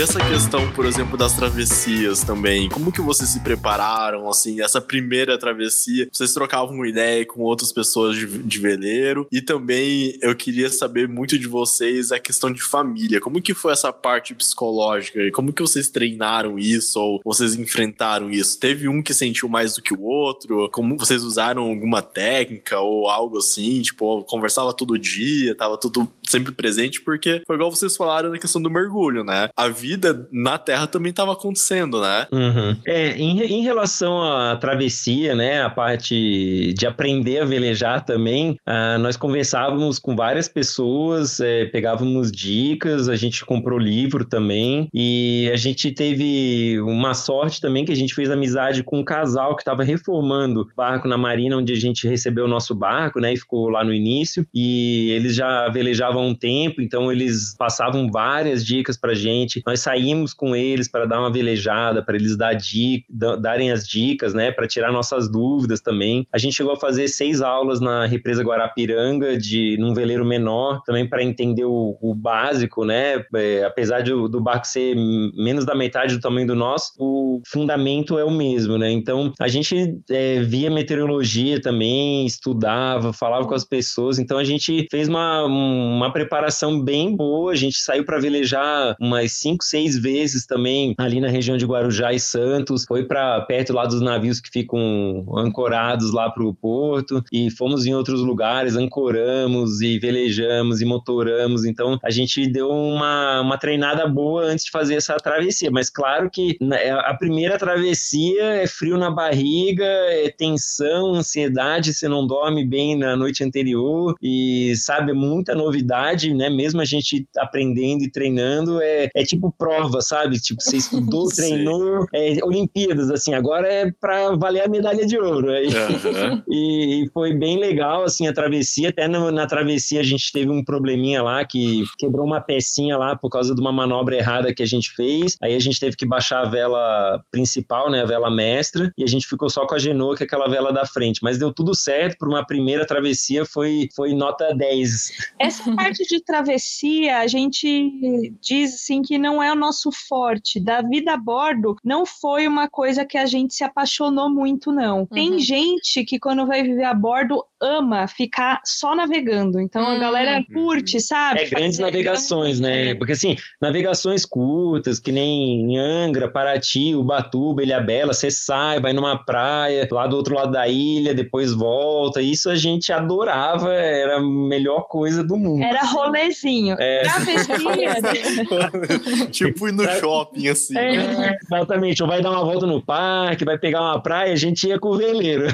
Essa questão, por exemplo, das travessias também, como que vocês se prepararam, assim, essa primeira travessia? Vocês trocavam ideia com outras pessoas de, de veleiro? E também eu queria saber muito de vocês a questão de família. Como que foi essa parte psicológica? E como que vocês treinaram isso ou vocês enfrentaram isso? Teve um que sentiu mais do que o outro? Como vocês usaram alguma técnica ou algo assim? Tipo, conversava todo dia, tava tudo sempre presente, porque foi igual vocês falaram na questão do mergulho, né? A vida vida na Terra também estava acontecendo, né? Uhum. É, em, em, relação à travessia, né, a parte de aprender a velejar também, uh, nós conversávamos com várias pessoas, é, pegávamos dicas, a gente comprou livro também e a gente teve uma sorte também que a gente fez amizade com um casal que estava reformando barco na marina onde a gente recebeu o nosso barco, né, e ficou lá no início e eles já velejavam há um tempo, então eles passavam várias dicas pra gente. Nós saímos com eles para dar uma velejada, para eles dar dica, darem as dicas, né, para tirar nossas dúvidas também. A gente chegou a fazer seis aulas na represa Guarapiranga de num veleiro menor, também para entender o, o, básico, né? É, apesar de, do barco ser menos da metade do tamanho do nosso, o fundamento é o mesmo, né? Então a gente é, via meteorologia também, estudava, falava com as pessoas. Então a gente fez uma, uma preparação bem boa. A gente saiu para velejar umas cinco, seis vezes também ali na região de Guarujá e Santos, foi para perto lá dos navios que ficam ancorados lá para o porto e fomos em outros lugares, ancoramos e velejamos e motoramos. Então a gente deu uma, uma treinada boa antes de fazer essa travessia. Mas claro que é, a primeira travessia é frio na barriga, é tensão, ansiedade, você não dorme bem na noite anterior e sabe, muita novidade, né? Mesmo a gente aprendendo e treinando, é, é tipo prova, sabe? Tipo, você estudou, [LAUGHS] treinou, é, Olimpíadas, assim, agora é para valer a medalha de ouro. Aí. Uhum. [LAUGHS] e, e, foi bem legal, assim, a travessia. Até na, na, travessia a gente teve um probleminha lá que quebrou uma pecinha lá por causa de uma manobra errada que a gente fez. Aí a gente teve que baixar a vela principal, né, a vela mestra, e a gente ficou só com a Genoa, que é aquela vela da frente. Mas deu tudo certo, por uma primeira travessia foi, foi nota 10. Essa parte parte de travessia, a gente diz assim que não é o nosso forte. Da vida a bordo, não foi uma coisa que a gente se apaixonou muito, não. Uhum. Tem gente que quando vai viver a bordo ama ficar só navegando. Então a galera uhum. curte, sabe? É grandes navegações, né? Porque assim, navegações curtas, que nem em Angra, Paraty, Ubatuba, Ilhabela, você sai, vai numa praia, lá do outro lado da ilha, depois volta. Isso a gente adorava, era a melhor coisa do mundo. Era rolezinho. É. [LAUGHS] tipo ir no shopping, assim. É. É, exatamente. Ou vai dar uma volta no parque, vai pegar uma praia, a gente ia com o veleiro.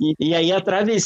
e, e aí a travessia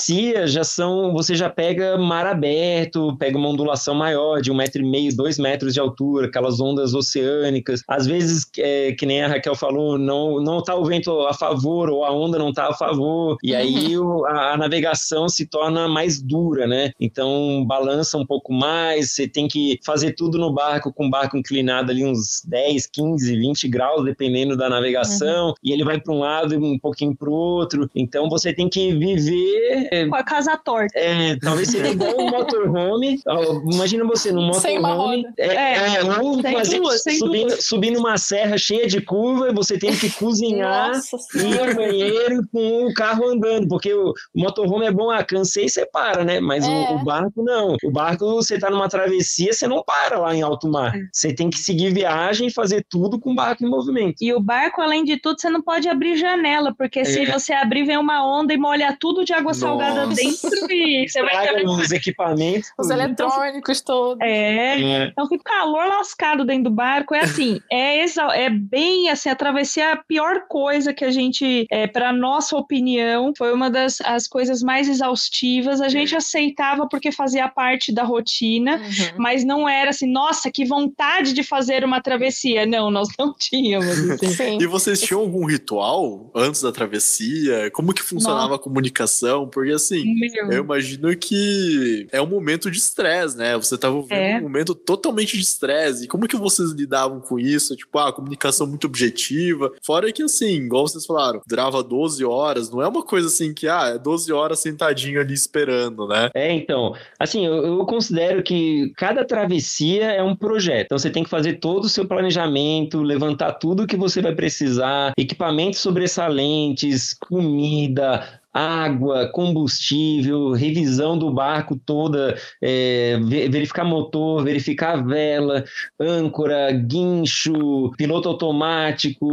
já são, você já pega mar aberto, pega uma ondulação maior, de um metro e meio, dois metros de altura, aquelas ondas oceânicas. Às vezes, é, que nem a Raquel falou, não, não tá o vento a favor ou a onda não tá a favor. E aí uhum. o, a, a navegação se torna mais dura, né? Então balança um pouco mais, você tem que fazer tudo no barco, com o barco inclinado ali uns 10, 15, 20 graus, dependendo da navegação, uhum. e ele vai para um lado e um pouquinho para o outro. Então você tem que viver. É, com a casa torta. É, talvez seja igual um motorhome. [LAUGHS] Imagina você num motorhome. É, é, é, ou fazer, duas, subindo, subindo uma serra cheia de curva e você tem que cozinhar, ir ao banheiro com o carro andando, porque o motorhome é bom, ah, cansei, você para, né? Mas é. o, o, barco não. O barco, você tá numa travessia, você não para lá em alto mar. É. Você tem que seguir viagem e fazer tudo com o barco em movimento. E o barco, além de tudo, você não pode abrir janela, porque é. se você abrir, vem uma onda e molha tudo de água Nossa. Dentro e você vai ter... os equipamentos. Os eletrônicos todos. É. é. Então fica calor lascado dentro do barco. É assim, é, exa... é bem assim, a travessia é a pior coisa que a gente, é, para nossa opinião, foi uma das as coisas mais exaustivas. A gente aceitava porque fazia parte da rotina, uhum. mas não era assim, nossa, que vontade de fazer uma travessia. Não, nós não [LAUGHS] tínhamos. Assim. e vocês tinham algum ritual antes da travessia? Como que funcionava nossa. a comunicação? Porque assim, Meu. eu imagino que é um momento de estresse, né? Você estava vivendo é. um momento totalmente de estresse. E como que vocês lidavam com isso? Tipo, ah, a comunicação muito objetiva. Fora que assim, igual vocês falaram, durava 12 horas, não é uma coisa assim que, ah, é 12 horas sentadinho ali esperando, né? É, então, assim, eu, eu considero que cada travessia é um projeto. Então você tem que fazer todo o seu planejamento, levantar tudo que você vai precisar, equipamentos sobressalentes, comida, água, combustível, revisão do barco toda, é, verificar motor, verificar vela, âncora, guincho, piloto automático,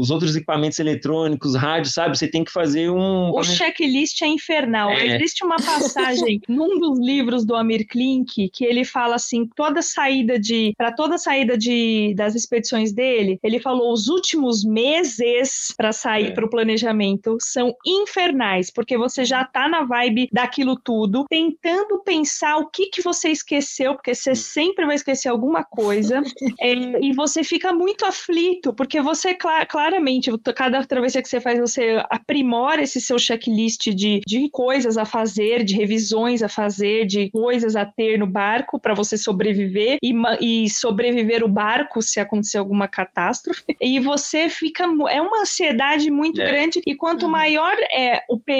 os outros equipamentos eletrônicos, rádio, sabe? Você tem que fazer um. O checklist é infernal. É. Existe uma passagem [LAUGHS] num dos livros do Amir Klink que ele fala assim: toda saída de. para toda saída de, das expedições dele, ele falou os últimos meses para sair é. para o planejamento são infernais porque você já tá na vibe daquilo tudo, tentando pensar o que que você esqueceu, porque você sempre vai esquecer alguma coisa, [LAUGHS] é, e você fica muito aflito, porque você cl claramente, cada travessia que você faz, você aprimora esse seu checklist de, de coisas a fazer, de revisões a fazer, de coisas a ter no barco para você sobreviver e, e sobreviver o barco se acontecer alguma catástrofe. E você fica. É uma ansiedade muito é. grande, e quanto uhum. maior é o período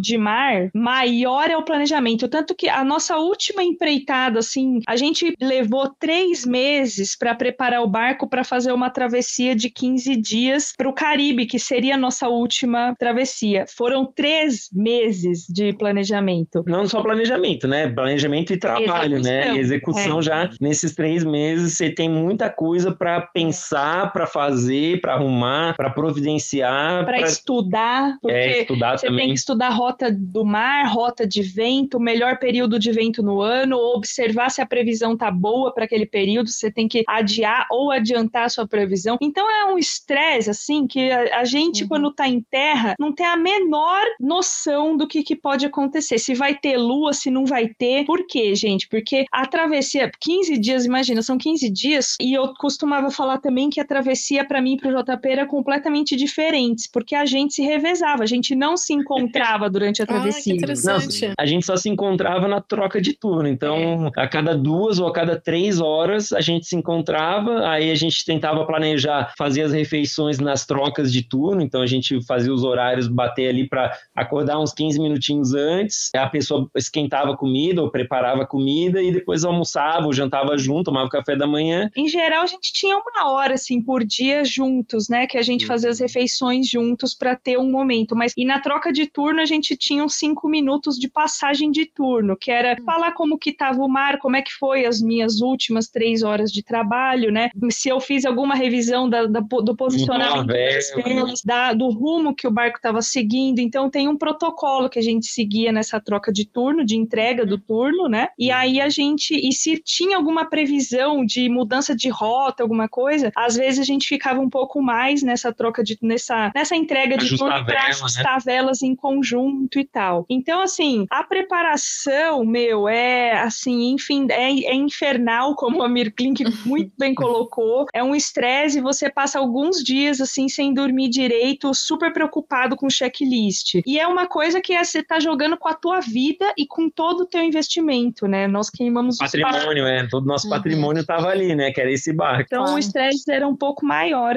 de mar, maior é o planejamento. Tanto que a nossa última empreitada, assim, a gente levou três meses para preparar o barco para fazer uma travessia de 15 dias para o Caribe, que seria a nossa última travessia. Foram três meses de planejamento. Não só planejamento, né? Planejamento e trabalho, né? Execução. né? Execução é. já nesses três meses você tem muita coisa para pensar, para fazer, para arrumar, para providenciar, para pra... estudar, porque é, estudar você também. tem que estudar rota do mar, rota de vento, melhor período de vento no ano, observar se a previsão tá boa para aquele período, você tem que adiar ou adiantar a sua previsão. Então é um estresse assim que a, a gente uhum. quando tá em terra não tem a menor noção do que, que pode acontecer, se vai ter lua, se não vai ter. Por quê, gente? Porque a travessia, 15 dias, imagina, são 15 dias, e eu costumava falar também que a travessia para mim e pro JP era completamente diferentes, porque a gente se revezava, a gente não se encontrava encontrava durante a Ah, travessia? que interessante. A gente só se encontrava na troca de turno. Então, a cada duas ou a cada três horas, a gente se encontrava. Aí a gente tentava planejar fazer as refeições nas trocas de turno. Então, a gente fazia os horários bater ali para acordar uns 15 minutinhos antes. A pessoa esquentava comida ou preparava comida e depois almoçava ou jantava junto, tomava café da manhã. Em geral, a gente tinha uma hora assim por dia juntos, né? Que a gente fazia as refeições juntos para ter um momento. Mas e na troca de turno a gente tinha uns cinco minutos de passagem de turno, que era falar como que estava o mar, como é que foi as minhas últimas três horas de trabalho, né? Se eu fiz alguma revisão da, da- do posicionamento das velas, da- do rumo que o barco estava seguindo. Então tem um protocolo que a gente seguia nessa troca de turno, de entrega do turno, né? E aí a gente, e se tinha alguma previsão de mudança de rota, alguma coisa, às vezes a gente ficava um pouco mais nessa troca de nessa nessa entrega de Ajustar turno para né? ajustar velas em conjunto e tal. Então assim, a preparação, meu, é assim, enfim, é, é infernal, [LAUGHS] como a Mirklink muito bem [LAUGHS] colocou. É um estresse, você passa alguns dias assim sem dormir direito, super preocupado com o checklist. E é uma coisa que é, você tá jogando com a tua vida e com todo o teu investimento, né? Nós queimamos os Patrimônio, é. Todo nosso Uhum. patrimônio estava ali, né? Que era esse barco. Então o estresse era um pouco maior.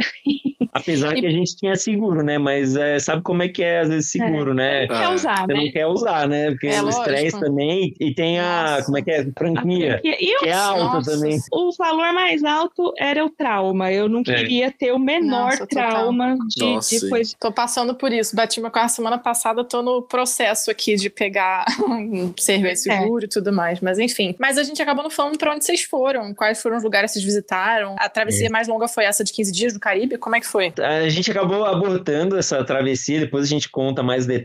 Apesar [LAUGHS] que a gente tinha seguro, né? Mas é, sabe como é que é, às vezes, seguro, né? Quer Ah, usar, Você né? não quer usar, né? Porque É, o estresse também. E tem a. Nossa. Como é que é? Franquia. E Que é alta Nossa. também. o valor mais alto era o trauma. Eu não É. queria ter o menor Nossa, trauma de, Nossa, de coisa. Tô passando por isso. Bati meu carro semana passada, tô no processo aqui de pegar [LAUGHS] um serviço É. seguro e tudo mais. Mas enfim. Mas a gente acabou não falando pra onde vocês foram, quais foram os lugares que vocês visitaram. A travessia É. mais longa foi essa de 15 dias do Caribe? Como é que foi? A gente acabou abortando essa travessia, depois a gente conta mais detalhes,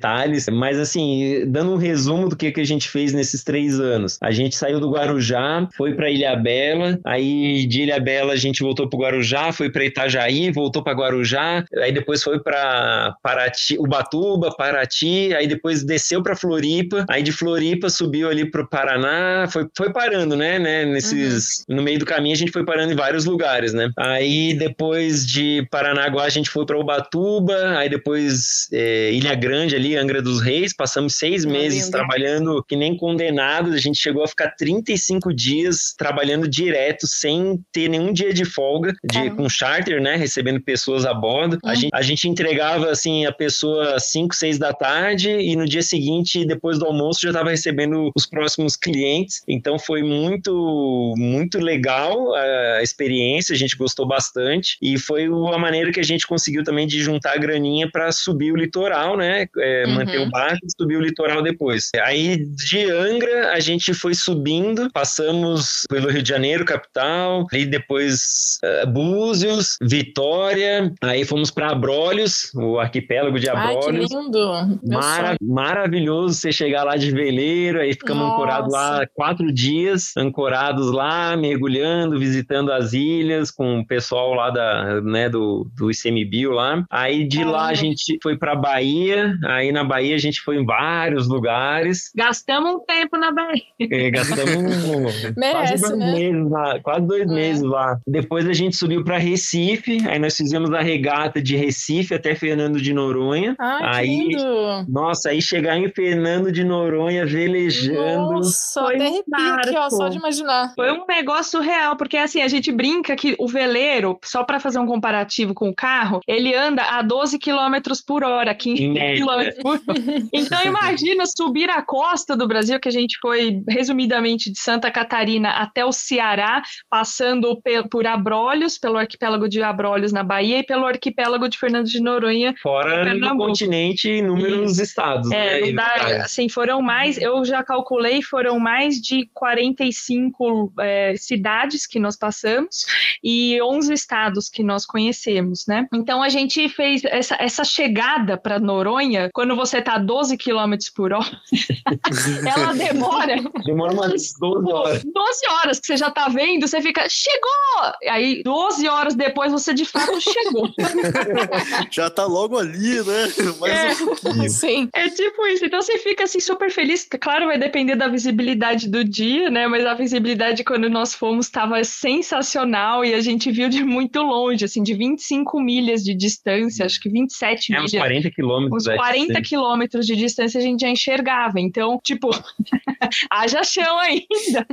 mas assim, dando um resumo do que, que a gente fez nesses três anos. A gente saiu do Guarujá, foi para Ilha Bela, aí de Ilha Bela a gente voltou para Guarujá, foi para Itajaí, voltou para Guarujá, aí depois foi para Paraty, Ubatuba, Paraty, aí depois desceu para Floripa, aí de Floripa subiu ali pro Paraná, foi, foi parando, né, né, nesses no meio do caminho a gente foi parando em vários lugares, né? Aí depois de Paranaguá a gente foi para Ubatuba, aí depois é, Ilha Grande ali, Angra dos Reis, passamos seis meses trabalhando que nem condenados, a gente chegou a ficar 35 dias trabalhando direto, sem ter nenhum dia de folga, de, com charter, né, recebendo pessoas a bordo. A, Uhum. gente, a gente entregava assim a pessoa às 5, 6 da tarde e no dia seguinte, depois do almoço, já estava recebendo os próximos clientes. Então foi muito, muito legal a experiência, a gente gostou bastante e foi a maneira que a gente conseguiu também de juntar a graninha para subir o litoral, né? É, Uhum. Manter o barco e subir o litoral depois. Aí de Angra a gente foi subindo, passamos pelo Rio de Janeiro, capital, e depois eh, Búzios, Vitória, aí fomos para Abrolhos, o arquipélago de Ai, que Abrolhos. lindo! Mara- maravilhoso você chegar lá de veleiro, aí ficamos ancorados lá quatro dias, ancorados lá, mergulhando, visitando as ilhas com o pessoal lá da, né, do, do ICMBio lá. Aí de lá a gente foi para Bahia, aí na Bahia a gente foi em vários lugares, Gastamos um tempo na Bahia. eh, gastamos [LAUGHS] quase Merece, dois né? meses lá, quase dois É. meses lá. Depois a gente subiu para Recife, aí nós fizemos a regata de Recife até Fernando de Noronha. Ai, que Aí- lindo! Nossa, aí chegar em Fernando de Noronha velejando. Nossa, Foi até um aqui, ó, só de imaginar. Foi um negócio real, porque assim, a gente brinca que o veleiro, só para fazer um comparativo com o carro, ele anda a 12 km por hora, 15 Em média. km. [LAUGHS] Então imagina subir a costa do Brasil, que a gente foi resumidamente de Santa Catarina até o Ceará, passando por Abrolhos, pelo arquipélago de Abrolhos na Bahia e pelo arquipélago de Fernando de Noronha Fora no continente, inúmeros estados. É, né, e dá, assim, foram mais, eu já calculei, foram mais de 45 é, cidades que nós passamos e 11 estados que nós conhecemos, né? Então a gente fez essa, essa chegada para Noronha, quando você tá a 12 km por hora, [LAUGHS] ela demora Demora umas 12 horas. 12 horas que você já tá vendo, você fica, chegou! Aí 12 horas depois você de fato chegou. [LAUGHS] Já tá logo ali, né? Mais um pouquinho. Sim. É tipo isso. Então você fica assim super feliz. Claro, vai depender da visibilidade do dia, né? Mas a visibilidade quando nós fomos estava sensacional e a gente viu de muito longe, assim, de 25 25 milhas de distância, acho que 27 é, milhas. Uns 40 quilômetros. Uns 40 quilômetros de distância a gente já enxergava. Então, tipo, [LAUGHS] haja chão ainda.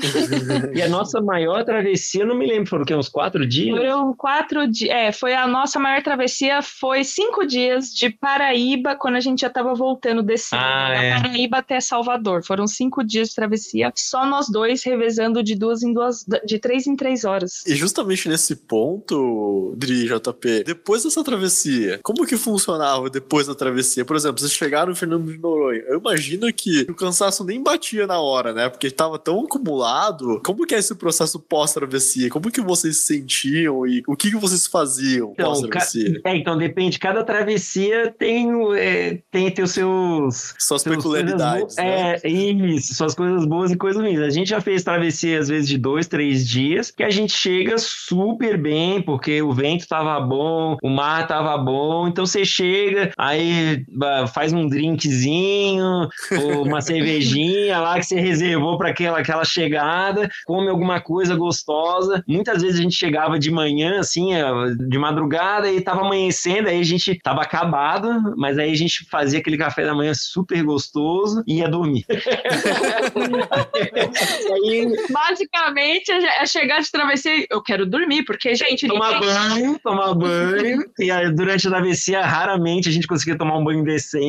e a nossa maior travessia, não me lembro, foram? Uns quatro dias? Foram quatro dias. É, foi a nossa maior travessia, foi cinco dias de Paraíba, quando a gente já tava voltando descendo ah, é. Paraíba até Salvador. Foram cinco dias de travessia, só nós dois revezando de duas em duas, de três em três horas. E justamente nesse ponto, Dri JP, depois dessa travessia, como que funcionava depois da travessia? Por exemplo, vocês chegaram no Fernando de Noronha. Eu imagino que o cansaço nem batia na hora, né? Porque estava tão acumulado. Como que é esse processo pós-travessia? Como que vocês se sentiam e o que, que vocês faziam então, pós-travessia? É, então depende. Cada travessia tem, é, tem, tem os seus... Suas peculiaridades, né? É, isso. Suas coisas boas e coisas ruins. A gente já fez travessia, às vezes, de dois, três dias, que a gente chega super bem, porque o vento tava bom, o mar tava bom, então você chega, aí faz um drinkzinho, ou uma [LAUGHS] cervejinha lá que você reservou para aquela, aquela chegada, come alguma coisa gostosa. Muitas vezes a gente chegava de manhã, assim, é, de madrugada, e tava amanhecendo, aí a gente tava acabado, mas aí a gente fazia aquele café da manhã super gostoso e ia dormir. [LAUGHS] aí... Basicamente, é chegar de travessia, eu quero dormir, porque, gente. Tomar ninguém... banho, tomar banho, e aí, durante a travessia, raramente a gente conseguia tomar um banho decente,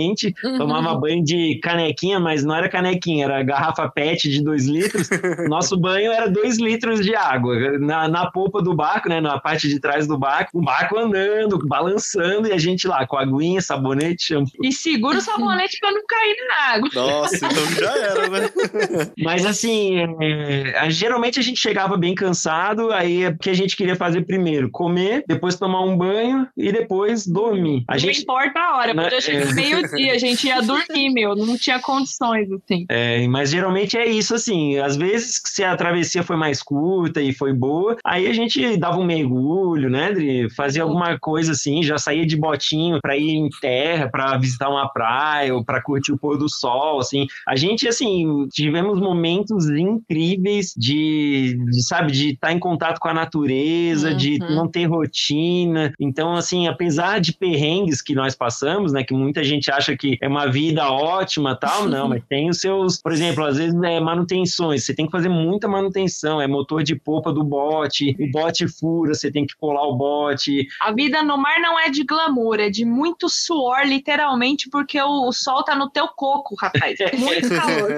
uhum. tomava banho de canequinha, mas não era canequinha, era garrafa PET de 2 litros. [LAUGHS] Nosso banho era 2 litros de água. Na, na polpa do barco, né? Na parte de trás do barco, o barco andando, balançando, e a gente lá com aguinha, sabonete, shampoo. E segura o sabonete pra não cair na água. Nossa, então já era, né? [LAUGHS] Mas assim, é, geralmente a gente chegava bem cansado, aí é o que a gente queria fazer primeiro? Comer, depois tomar um banho e depois dormir. A não gente... importa a hora, porque né? é... meio-dia, a gente ia dormir, meu, não tinha condições, assim. É, mas geralmente é isso, assim, às vezes se a travessia foi mais curta e foi boa, aí a gente dava um mergulho, né, Adri? Fazia alguma coisa assim, já saía de botinho para ir em terra, para visitar uma praia ou para curtir o pôr do sol, assim. A gente, assim, tivemos momentos incríveis de, de sabe, de estar tá em contato com a natureza, uhum. de não ter rotina. Então, assim, apesar de perrengues que nós passamos, né, que muita gente acha que é uma vida ótima tal, [LAUGHS] não, mas tem os seus, por exemplo, às vezes é manutenções, você tem que fazer muita manutenção, é motor de popa do bote, o bote fura, você tem que colar o bote. A vida no mar não é de glamour, é de muito suor, literalmente, porque o, o sol tá no teu coco, rapaz. É [LAUGHS] muito calor.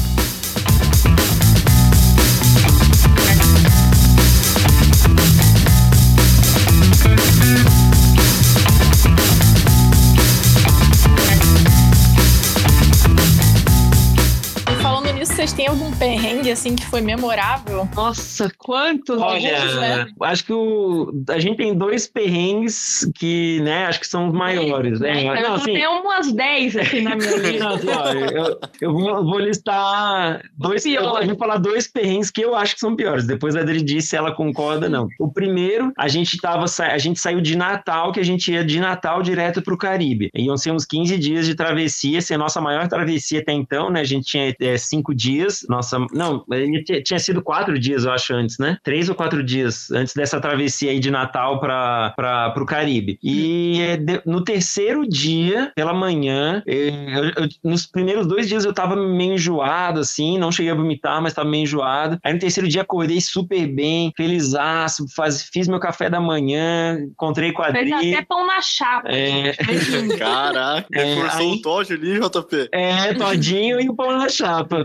[LAUGHS] vocês têm algum perrengue assim que foi memorável? Nossa, quantos? Olha, Alguns, né? acho que o, a gente tem dois perrengues que, né, acho que são os maiores. Né? Eu não, assim, tenho umas 10 aqui na minha lista. Não, assim, eu, eu vou, vou, listar dois, eu, eu vou falar dois perrengues que eu acho que são piores. Depois a Adri disse se ela concorda não. O primeiro, a gente tava, a gente saiu de Natal, que a gente ia de Natal direto para o Caribe. Iam ser uns 15 dias de travessia, ser a nossa maior travessia até então, né? A gente tinha é, cinco dias dias. Nossa, não, tinha sido quatro dias, eu acho, antes, né? Três ou quatro dias antes dessa travessia aí de Natal para o Caribe. E hum. no terceiro dia, pela manhã, eu, eu, nos primeiros dois dias eu tava meio enjoado, assim, não cheguei a vomitar, mas tava meio enjoado. Aí no terceiro dia acordei super bem, felizaço, faz, fiz meu café da manhã, encontrei com a Fez até pão na chapa. É... Caraca, [LAUGHS] é, reforçou aí... o Todd ali, JP. É, todinho e o pão na chapa.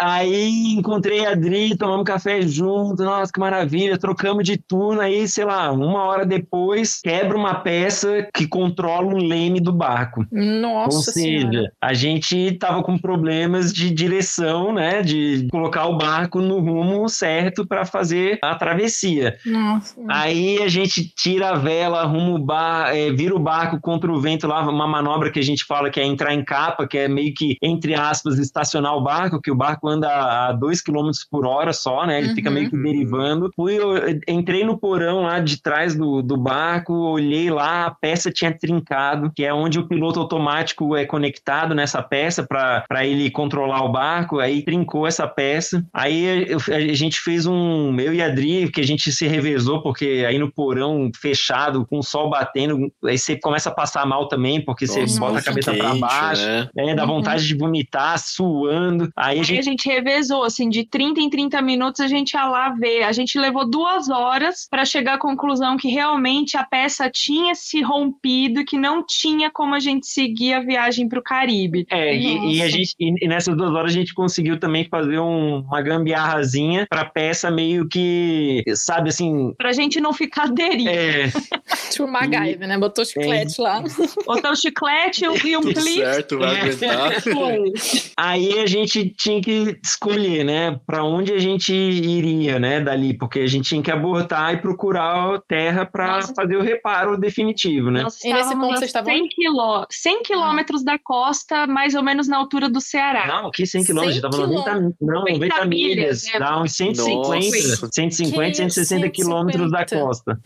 Aí encontrei a Adri, tomamos café junto, nossa, que maravilha, trocamos de turno, aí, sei lá, uma hora depois, quebra uma peça que controla um leme do barco. Nossa Ou seja, senhora. a gente tava com problemas de direção, né, de colocar o barco no rumo certo para fazer a travessia. Nossa. Aí a gente tira a vela, arruma o bar, é, vira o barco contra o vento lá, uma manobra que a gente fala que é entrar em capa, que é meio que, entre aspas, estacionar o barco, que o barco anda a 2 km por hora só, né? Ele uhum. fica meio que derivando. Fui, eu entrei no porão lá de trás do, do barco, olhei lá, a peça tinha trincado, que é onde o piloto automático é conectado nessa peça para ele controlar o barco. Aí trincou essa peça. Aí eu, a gente fez um. Eu e a Adri, que a gente se revezou, porque aí no porão fechado, com o sol batendo, aí você começa a passar mal também, porque Nossa, você bota a cabeça para baixo, né? É, dá uhum. vontade de vomitar, suando. Aí, aí a, gente... a gente revezou, assim, de 30 em 30 minutos a gente ia lá ver. A gente levou duas horas para chegar à conclusão que realmente a peça tinha se rompido, que não tinha como a gente seguir a viagem para o Caribe. É, e, e, a gente, e nessas duas horas a gente conseguiu também fazer um, uma gambiarrazinha para peça meio que, sabe assim. Pra gente não ficar deriva. É. [LAUGHS] tipo MacGyver, né? Botou chiclete é. lá. Botou chiclete e um clipe. Certo, vai é. aguentar. [LAUGHS] Aí a gente tinha que escolher, né, para onde a gente iria, né, dali, porque a gente tinha que abortar e procurar terra para fazer o reparo definitivo, né? Nós e nesse ponto vocês estavam 100, quilô, 100 quilômetros da costa, mais ou menos na altura do Ceará. Não, que 100 quilômetros, estava 90, não, 90, 90 milhas, milhas dá uns 150, Nossa. 150, 160 quilômetros da costa.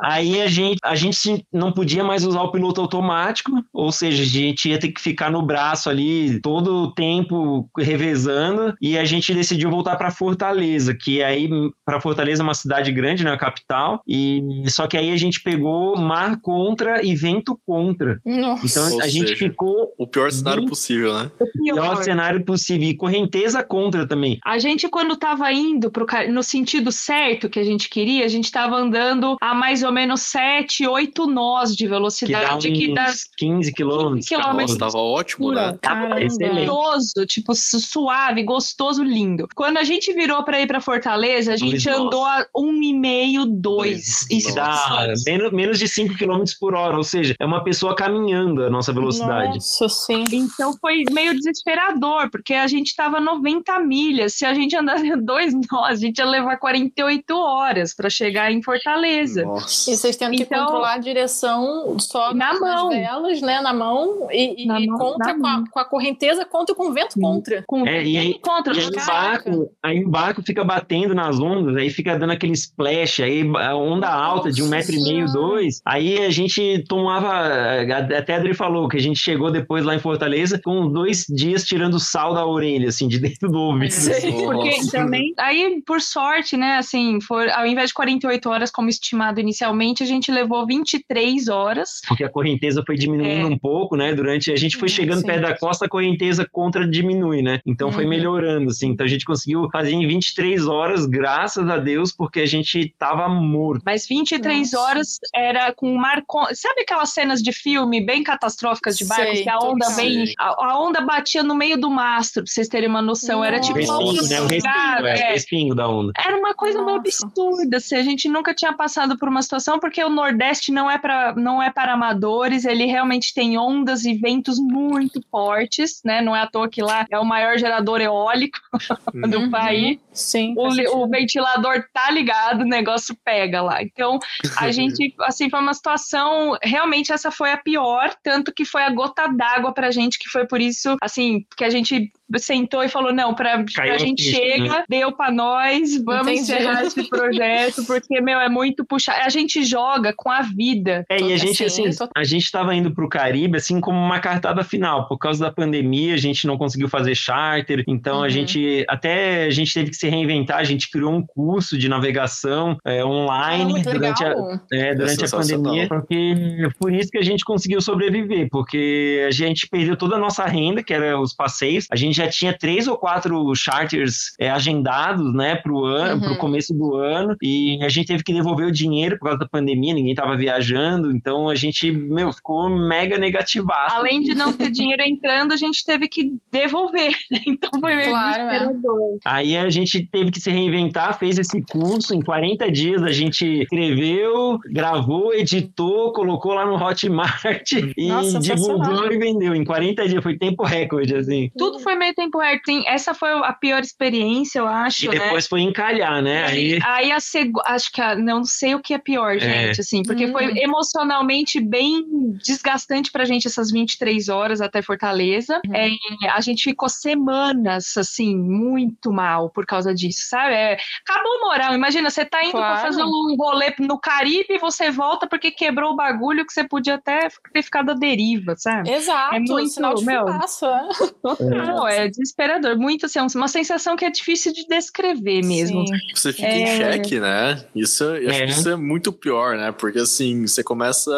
Aí a gente, a gente não podia mais usar o piloto automático, ou seja, a gente ia ter que ficar no braço ali todo o tempo revezando e a gente decidiu voltar para Fortaleza, que aí para Fortaleza é uma cidade grande, né, a capital, e só que aí a gente pegou mar contra e vento contra. Nossa. Então a gente ficou o pior cenário possível, né? O pior cenário possível e correnteza contra também. A gente quando tava indo pro no sentido certo que a gente queria, a gente tava andando a mais ou menos 7, 8 nós de velocidade que dá, que dá 15 quilômetros. quilômetros. Tava ótimo, né? Tava excelente. Tipo suave, gostoso, lindo. Quando a gente virou para ir para Fortaleza, a gente dois andou a um e meio, dois. Isso dá menos, menos de 5 quilômetros por hora, ou seja, é uma pessoa caminhando a nossa velocidade. Nossa, sim. Então foi meio desesperador, porque a gente tava 90 milhas. Se a gente andasse [LAUGHS] dois nós, a gente ia levar 48 horas para chegar em Fortaleza. Nossa. E vocês tendo que então, controlar a direção só na mão. velas, né? Na mão e, na e mão, contra com a, com a, correnteza contra com o vento contra. Com é, e aí, contra. E aí, o barco, aí o barco fica batendo nas ondas, aí fica dando aquele splash, aí a onda Nossa alta de um metro e meio, dois. Aí a gente tomava, até a Adri falou que a gente chegou depois lá em Fortaleza com dois dias tirando sal da orelha, assim, de dentro do ouvido. Sim, porque também, aí por sorte, né, assim, for, ao invés de 48 horas como estimado inicialmente, a gente levou 23 horas. Porque a correnteza foi diminuindo é. um pouco, né, durante, a gente foi chegando Sim. perto da costa, a correnteza contra diminui, né, então uhum. foi melhorando, assim, então a gente conseguiu fazer em 23 horas, graças a Deus, porque a gente tava morto. Mas 23 Nossa. horas era com mar... Sabe aquelas cenas de filme bem catastróficas de barcos, que a onda vem... A, a, onda batia no meio do mastro, pra vocês terem uma noção. Nossa. Era tipo... Respingo, né? O respingo, é, é, respingo da onda. Era uma coisa meio absurda, assim, a gente nunca tinha passado por uma situação, porque o Nordeste não é para não é para amadores, ele realmente tem ondas e ventos muito fortes, né? Não é à toa que lá é o maior gerador eólico [LAUGHS] do uhum. país. Sim. O, o, ventilador tá ligado, o negócio pega lá. Então, a [LAUGHS] gente, assim, foi uma situação, realmente essa foi a pior, tanto que foi a gota d'água pra gente, que foi por isso, assim, que a gente sentou e falou: não, pra, a gente chega, né? deu pra nós, vamos Entendi. encerrar esse projeto, porque, meu, é muito puxar. A gente joga com a vida. É, e a gente, assim, assim a gente tava indo pro Caribe, assim, como uma cartada final. Por causa da pandemia, a gente não conseguiu fazer charter, então uhum. a gente, até a gente teve que se reinventar, a gente criou um curso de navegação é, online ah, durante, a, é, durante a pandemia, porque por isso que a gente conseguiu sobreviver, porque a gente perdeu toda a nossa renda, que era os passeios, a gente já tinha três ou quatro charters é, agendados, né, pro ano, uhum. pro começo do ano, e a gente teve que devolver o dinheiro por causa da pandemia, ninguém tava viajando, então a gente, meu, ficou mega negativado. Além de não ter dinheiro entrando, a gente teve que devolver, [LAUGHS] né? então foi meio claro, é. Aí a gente teve que se reinventar, fez esse curso, em 40 dias a gente escreveu, gravou, editou, colocou lá no Hotmart [LAUGHS] e Nossa, divulgou e vendeu. Em 40 dias, foi tempo recorde, assim. Tudo foi meio tempo recorde. Sim, essa foi a pior experiência, eu acho. E né? depois foi encalhar, né? Aí, Aí. a seg... acho que a... não sei o que é pior, gente, assim, porque foi Hum. emocionalmente bem desgastante pra gente essas 23 horas até Fortaleza. Uhum. É, a gente ficou semanas, assim, muito mal por causa disso, sabe? É, acabou o moral. Imagina, você tá indo pra Claro. fazer um rolê no Caribe e você volta porque quebrou o bagulho que você podia até ter ficado à deriva, sabe? Exato, É muito, sinal de meu, fumaça. [LAUGHS] Não, é desesperador. Muito assim, uma sensação que é difícil de descrever mesmo. Sim. Você fica É. em xeque, né? Isso, eu acho É. que isso é muito pior, né? Porque assim, você começa.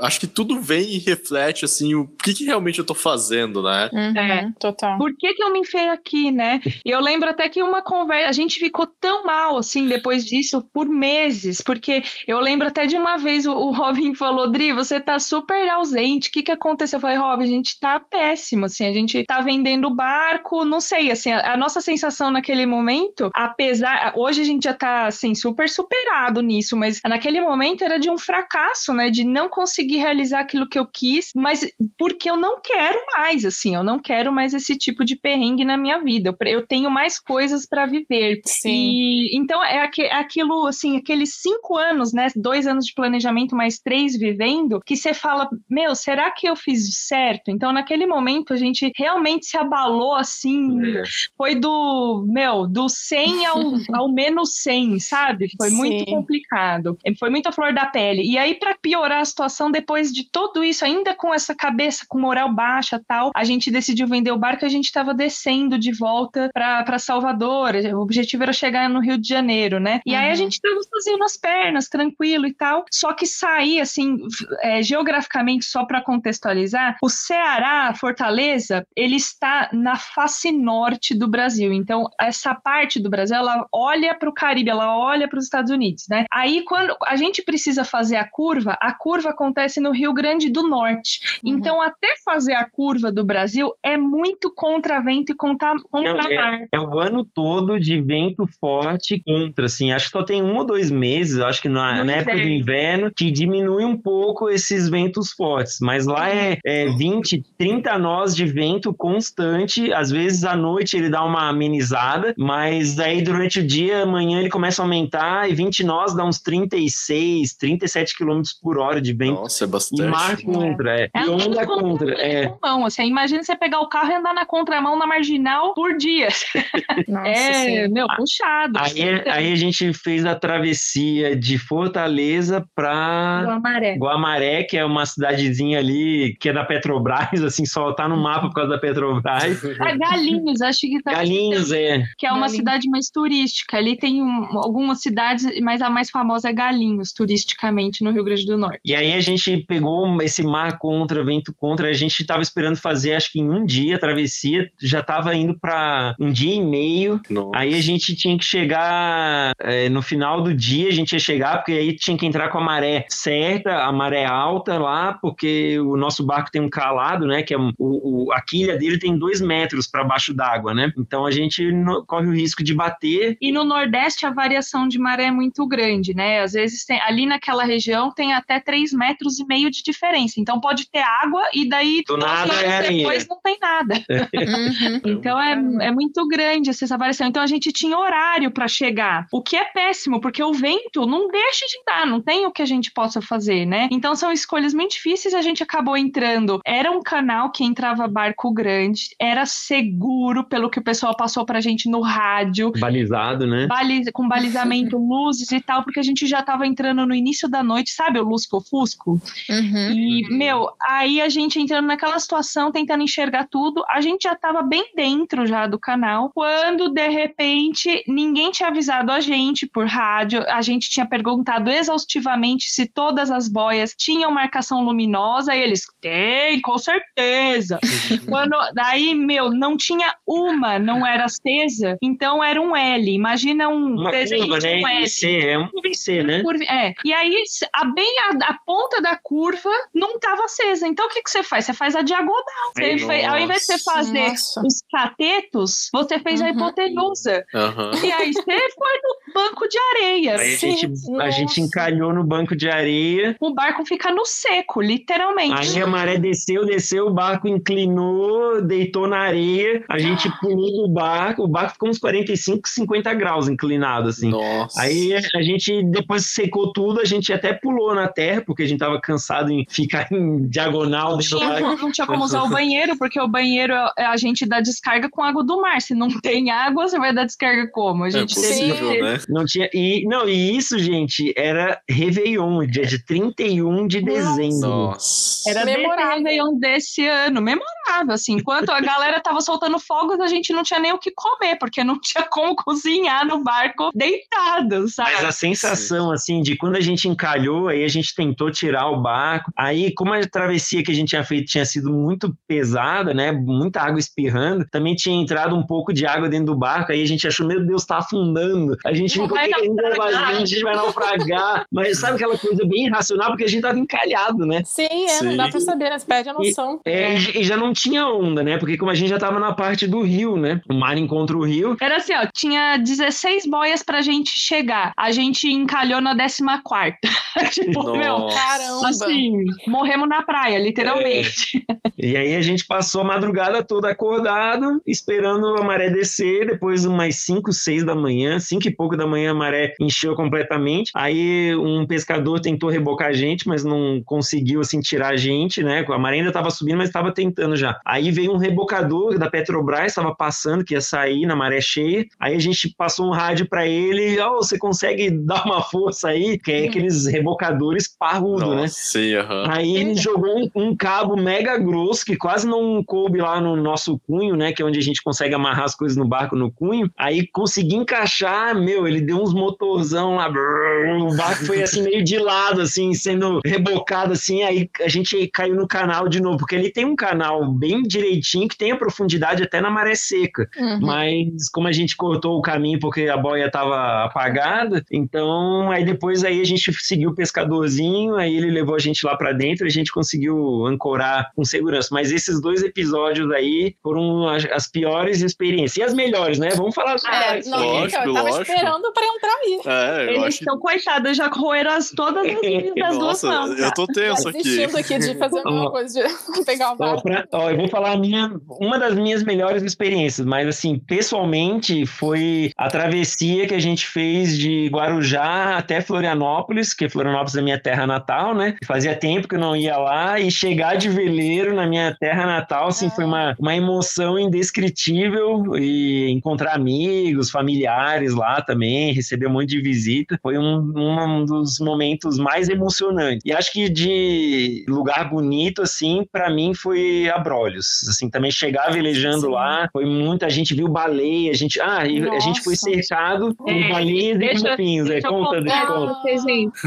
Acho que tudo vem e reflete assim, o que, que realmente eu tô fazendo, né? Uhum, É. Total. Por que, que eu me enfiei aqui, né? E eu lembro até que uma conversa, a gente ficou tão mal assim depois disso por meses, porque eu lembro até de uma vez o, o Robin [LAUGHS] falou: Dri, você tá super ausente, o que, que aconteceu? Eu falei, Robin, a gente tá péssimo, assim, a gente tá vendendo barco, não sei, assim, a, a nossa sensação naquele momento, apesar, hoje a gente já tá, assim, super superado nisso, mas naquele momento era de um fracasso, né, de não conseguir realizar aquilo que eu quis, mas porque eu não quero mais, assim, eu não quero mais esse tipo de perrengue na minha vida, eu, eu tenho mais coisas para viver. Sim. E então é aque- é aquilo, assim, aqueles cinco anos, né, dois anos de planejamento mais três vivendo, que você fala, meu, será que eu fiz certo? Então naquele momento a gente realmente se abalou, assim, foi do, meu, do 100 ao, [LAUGHS] ao menos 100, sabe? Foi muito Sim. complicado. Foi muito a flor da pele. E aí, para piorar a situação, depois de tudo isso, ainda com essa cabeça com moral baixa tal, a gente decidiu vender o barco e a gente estava descendo de volta para Salvador. O objetivo era chegar no Rio de Janeiro, né? E aí a Uhum. gente estava fazendo as pernas, tranquilo e tal. Só que sair, assim, é, geograficamente, só para contextualizar, o Ceará, Fortaleza, ele está na face norte do Brasil. Então, essa parte do Brasil, ela olha para o Caribe, ela olha para os Estados Unidos, né? Aí, quando a gente precisa fazer a curva, a curva acontece no Rio Grande do Norte. Uhum. Então, até fazer a curva do Brasil é muito contra vento e contra, contra Não, mar. É o ano todo de vento forte contra, assim. Acho que só tem um ou dois meses, acho que na, na época do inverno. inverno, que diminui um pouco esses ventos fortes. Mas lá é, é 20, 30 nós de vento constante. Às vezes à noite ele dá uma amenizada, mas aí durante o dia, amanhã ele começa a aumentar e 20 nós dá uns 36, 37 quilômetros por hora de vento. Nossa, é E bastante. mar contra, é. É E onda contra, é. contramão, assim, imagina você pegar o carro e andar na contramão na marginal por dia. [LAUGHS] Nossa, é, sim. meu, puxado. Aí, aí a gente fez a travessia de Fortaleza para Do maré. Guamaré, que é uma cidadezinha ali que é da Petrobras, [LAUGHS] assim, só tá no mapa por causa da Petrobras. Ah, Galinhos, acho que tá Galinhos, é. que é uma Galinhos. cidade mais turística. Ali tem um- algumas cidades, mas a mais famosa é Galinhos, turisticamente, no Rio Grande do Norte. E aí a gente pegou esse mar contra, vento contra, a gente tava esperando fazer, acho que em um dia a travessia, já tava indo para um dia e meio, Nossa. Aí a gente tinha que chegar é, no final do dia, a gente ia chegar, porque aí tinha que entrar com a maré certa, a maré alta lá, porque o nosso barco tem um calado, né? Que é um- o, o- a quilha dele tem dois metros para baixo d'água, né? Então a gente no- corre o risco de bater. E no Nordeste a variação de maré é muito grande, né? Às vezes tem, ali naquela região tem até 3 metros e meio de diferença. Então pode ter água e daí Do nada é depois não tem nada. [LAUGHS] Uhum. Então é, é muito grande essa variação. Então a gente tinha horário para chegar, o que é péssimo, porque o vento não deixa de dar, não tem o que a gente possa fazer, né? Então são escolhas muito difíceis. A gente acabou entrando. Era um canal que entrava barco grande, era seguro, pelo que o pessoal passou pra gente no rádio. Balizado, né? baliza- com balizamento, [LAUGHS] luzes e tal, porque a gente já tava entrando no início da noite, sabe o lusco-fusco? Uhum. E, meu, aí a gente entrando naquela situação, tentando enxergar tudo, a gente já tava bem dentro já do canal, quando de repente ninguém tinha avisado a gente por rádio, a gente tinha perguntado exaustivamente se todas as boias tinham marcação luminosa, e eles, tem, com certeza. [LAUGHS] Quando, daí, meu, não tinha uma, não era acesa, então era um L. Imagina um Uma desenho curva, de né? um L. É um IC, né? Curva- é. E aí, a, bem a, a ponta da curva não estava acesa. Então, o que, que você faz? Você faz a diagonal. Você fez- ao invés de você fazer Nossa. os catetos, você fez a Uhum. hipotenusa. Aham. E aí, você foi no banco de areia. Aí a gente, a gente encalhou no banco de areia. O barco fica no seco, literalmente. Aí a maré desceu, desceu, o barco inclinou, deitou na areia. A gente pulou do barco. O barco ficou uns 45, 50 graus inclinado, assim. Nossa. Aí a gente, depois secou tudo, a gente até pulou na terra, porque a gente tava cansado em ficar em diagonal dentro tinha, barco. não tinha como usar o banheiro, porque o banheiro é a gente dá descarga com água do mar. Se não tem água, você vai dar descarga como? A É gente possível, teve- né? Não tinha. E, não, e isso, gente, era Réveillon, dia de 31 de dezembro. Nossa. Era Memorável. Memorável desse ano, memorável, assim, enquanto a galera tava soltando fogos, a gente não tinha nem o que comer, porque não tinha como [LAUGHS] cozinhar no barco deitado, sabe? Mas a sensação, assim, de quando a gente encalhou, aí a gente tentou tirar o barco. Aí, como a travessia que a gente tinha feito tinha sido muito pesada, né? Muita água espirrando, também tinha entrado um pouco de água dentro do barco. Aí a gente achou, meu Deus, tá afundando. A gente Não ficou vai querendo a gente, vai naufragar. Mas sabe aquela coisa bem irracional? Porque a gente tava encalhado, né? Sim, é, não Sim. dá pra saber, né? Você perde a noção. É, e e já não tinha onda, né? Porque como a gente já tava na parte do rio, né? O mar encontra o rio. Era assim, ó, tinha 16 boias pra gente chegar. A gente encalhou na 14 [LAUGHS] tipo, meu, Nossa. Caramba. assim, morremos na praia, literalmente. E aí a gente passou a madrugada toda acordado, esperando a maré descer. Depois, umas 5, 6 da manhã, 5 e pouco da manhã, a maré encheu completamente. Aí um pescador tentou rebocar a gente, mas não conseguiu assim tirar a gente, né? A maré ainda estava subindo, mas estava tentando já. Aí veio um rebocador da Petrobras, estava passando, que ia sair na maré cheia. Aí a gente passou um rádio para ele: Ó, você consegue [LAUGHS] dar uma força aí? Que é aqueles rebocadores parrudo, né? Nossa, sim, aham. Aí ele jogou um, um cabo mega grosso que quase não coube lá no nosso cunho, né? Que é onde a gente consegue amarrar as coisas no barco no cunho. Aí consegui encaixar, meu, ele deu uns motorzão lá. brrr, O barco foi assim meio de lado, assim, sendo rebocado assim. Aí a gente caiu no canal de novo, porque ele tem um canal bem direitinho que tem a profundidade até na maré seca. Uhum. Mas como a gente cortou o caminho porque a boia estava apagada, então aí depois aí a gente seguiu o pescadorzinho, aí ele levou a gente lá para dentro, e a gente conseguiu ancorar com segurança. Mas esses dois episódios aí foram as, as piores experiências e as melhores, né? Vamos falar as É, melhores. não, Lógico, eu tava lógico. esperando pra entrar aí. É, Eles acho estão coitados, já roeram as, todas as [LAUGHS] minhas das duas mãos. eu tô tenso Tá aqui. aqui de fazer [LAUGHS] a mesma Ó. coisa, de [LAUGHS] pegar o Ó, barco. pra- ó, eu vou falar a minha, uma das minhas melhores experiências, mas assim, pessoalmente foi a travessia que a gente fez de Guarujá até Florianópolis, que Florianópolis é minha terra natal, né? Fazia tempo que eu não ia lá e chegar de veleiro na minha terra natal, assim, foi uma, uma emoção indescritível e encontrar amigos, familiares lá também, receber um monte de visita, foi um, um dos momentos mais emocionantes. E acho que de lugar bonito, assim, para mim foi Abrolhos. Assim, também chegar velejando Sim. lá, foi muita gente viu baleia, a gente, ah, e a gente foi cercado por É, baleias e golfinhos, é conta.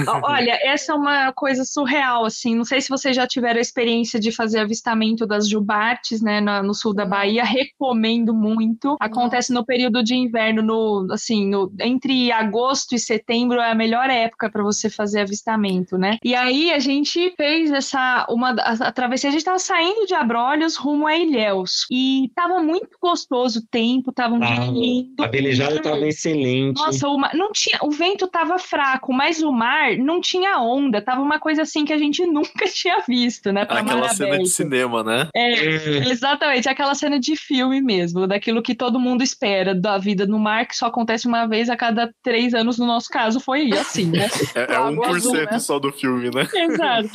Ó, [LAUGHS] Olha, essa é uma coisa surreal, assim. Não sei se vocês já tiveram a experiência de fazer avistamento das jubartes, né, na- no sul da Bahia. Recomendo muito. Acontece no período de inverno, no, assim, no- entre agosto e setembro é a melhor época para você fazer avistamento, né? E aí a gente fez essa uma a, a travessia. A gente tava saindo de Abrolhos rumo a Ilhéus e tava muito gostoso o tempo, tava um dia Ah, lindo. A velejada estava excelente. Nossa, o, mar, não tinha, o vento tava fraco, mas o mar não tinha onda, tava uma coisa assim que a gente [LAUGHS] nunca tinha visto, né? pra Aquela cena de cinema, né? É, É. exatamente, aquela cena de filme mesmo, daquilo que todo mundo espera da vida no mar, que só acontece uma vez a cada três anos, no nosso caso foi assim, né? [LAUGHS] É, é Lago 1% Azul, né? só do filme, né? Exato.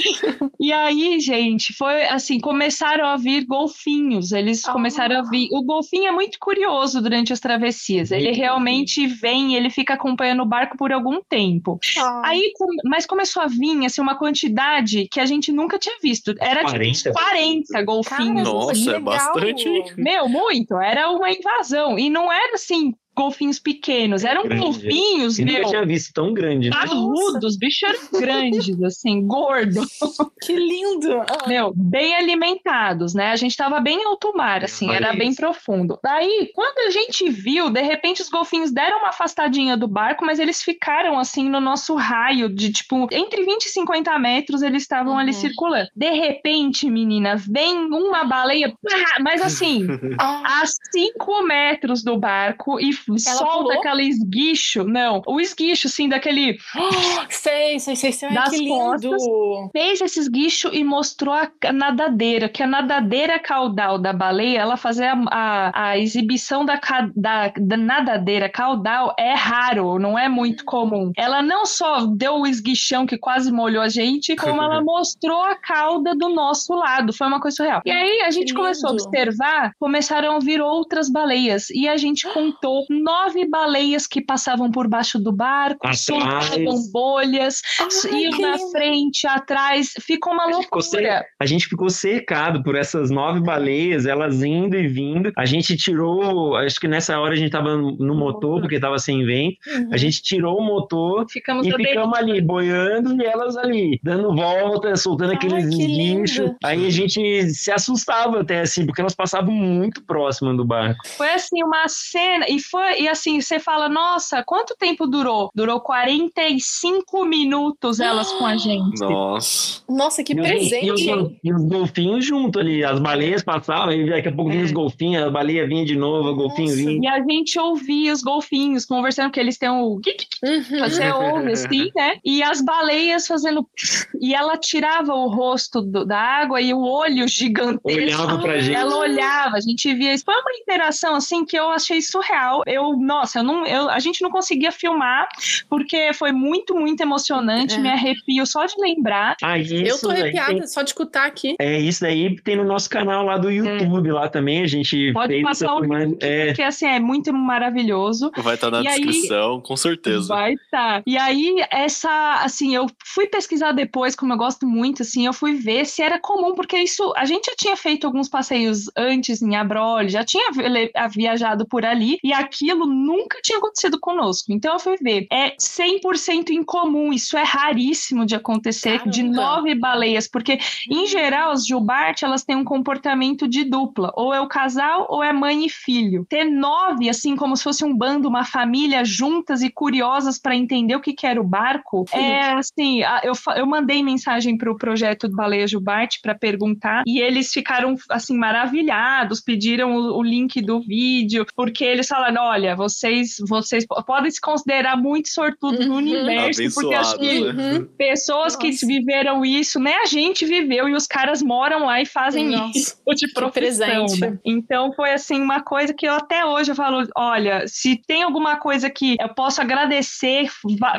E aí, gente, foi assim, começaram a vir golfinhos. Eles Ah. começaram a vir. O golfinho é muito curioso durante as travessias. Ele Muito realmente vem, ele fica acompanhando o barco por algum tempo. Ah, Aí, mas começou a vir assim, uma quantidade que a gente nunca tinha visto. Era 40? tipo 40 golfinhos. Nossa, que é bastante? Meu, muito. Era uma invasão. E não era assim, golfinhos pequenos. Eram Grande. golfinhos, Eu meu. tinha visto tão grande. né? Parrudos, bichos eram [LAUGHS] grandes, assim, gordos. Que lindo! Ah, Meu, bem alimentados, né? A gente tava bem em alto mar, assim, Olha era bem isso. profundo. Daí, quando a gente viu, de repente os golfinhos deram uma afastadinha do barco, mas eles ficaram, assim, no nosso raio de, tipo, entre 20 e 50 metros eles estavam ali Uhum. circulando. De repente, menina, vem uma baleia, pá, mas assim, [LAUGHS] ah, a 5 metros do barco e Ela solta pulou? aquele esguicho. Não, o esguicho, sim, daquele. [GASPS] sei, sei, sei, sei. Das que lindo. Costas, fez esse esguicho e mostrou a nadadeira, que a nadadeira caudal da baleia, ela fazer a, a, a exibição da, da, da, nadadeira caudal é raro, não é muito comum. Ela não só deu o esguichão que quase molhou a gente, como ela [LAUGHS] mostrou a cauda do nosso lado. Foi uma coisa surreal. E aí a gente começou a observar, começaram a vir outras baleias. E a gente contou nove baleias que passavam por baixo do barco, soltavam bolhas, Ai, iam na frente, atrás. Ficou uma loucura. A gente ficou cercado por essas nove baleias, elas indo e vindo. A gente tirou, acho que nessa hora a gente tava no motor, porque tava sem vento. Uhum. A gente tirou o motor ficamos e ficamos ali boiando e elas ali, dando volta, soltando aqueles guinchos. Aí a gente se assustava até assim, porque elas passavam muito próximo do barco. Foi assim, uma cena, e foi, e assim, você fala, nossa, quanto tempo durou? Durou 45 minutos elas com a gente. Nossa. Nossa, que e presente. Os, e, os, e os golfinhos junto ali, as baleias passavam, e daqui a pouco vinha os é. golfinhos, a baleia vinha de novo, o golfinho vinha. E a gente ouvia os golfinhos conversando, que eles têm o. Uhum. Você ouve assim, né? E as baleias fazendo. E ela tirava o rosto do, da água e o olho gigantesco. Olhava pra gente. Ela olhava, a gente via isso. Foi uma interação assim que eu achei surreal. Eu, nossa, eu não, eu, a gente não conseguia filmar porque foi muito, muito emocionante. É. Me arrepio só de lembrar. Ah, isso, eu tô arrepiada tem... só de escutar aqui. É, isso daí tem no nosso canal lá do é. YouTube, é. lá também. A gente Pode fez passar o link, é. porque assim, é muito maravilhoso. Vai estar tá na e descrição, aí, com certeza. Vai estar. Tá. E aí, essa, assim, eu fui pesquisar depois, como eu gosto muito, assim, eu fui ver se era comum, porque isso, a gente já tinha feito alguns passeios antes em Abrolho, já tinha viajado por ali, e aquilo nunca tinha acontecido conosco. Então eu fui ver. É 100% incomum, isso é raríssimo de acontecer, Caramba. de nove baleias, porque, em geral, as Gilbart, elas têm um comportamento de dupla, ou é o casal, ou é mãe e filho. Ter nove, assim, como se fosse um bando, uma família juntas e curiosas para entender o que, que era o barco, é assim, eu, eu mandei mensagem para o projeto Baleia Jubarte para perguntar e eles ficaram assim maravilhados, pediram o, o, link do vídeo, porque eles falaram: olha, vocês, vocês podem se considerar muito sortudos no uhum. universo, porque acho que né? pessoas Nossa. que viveram isso, né? A gente viveu e os caras moram lá e fazem Nossa. isso [LAUGHS] de profissão. Né? Então foi assim uma coisa que eu até hoje eu falo: olha, se tem alguma coisa que eu posso agradecer,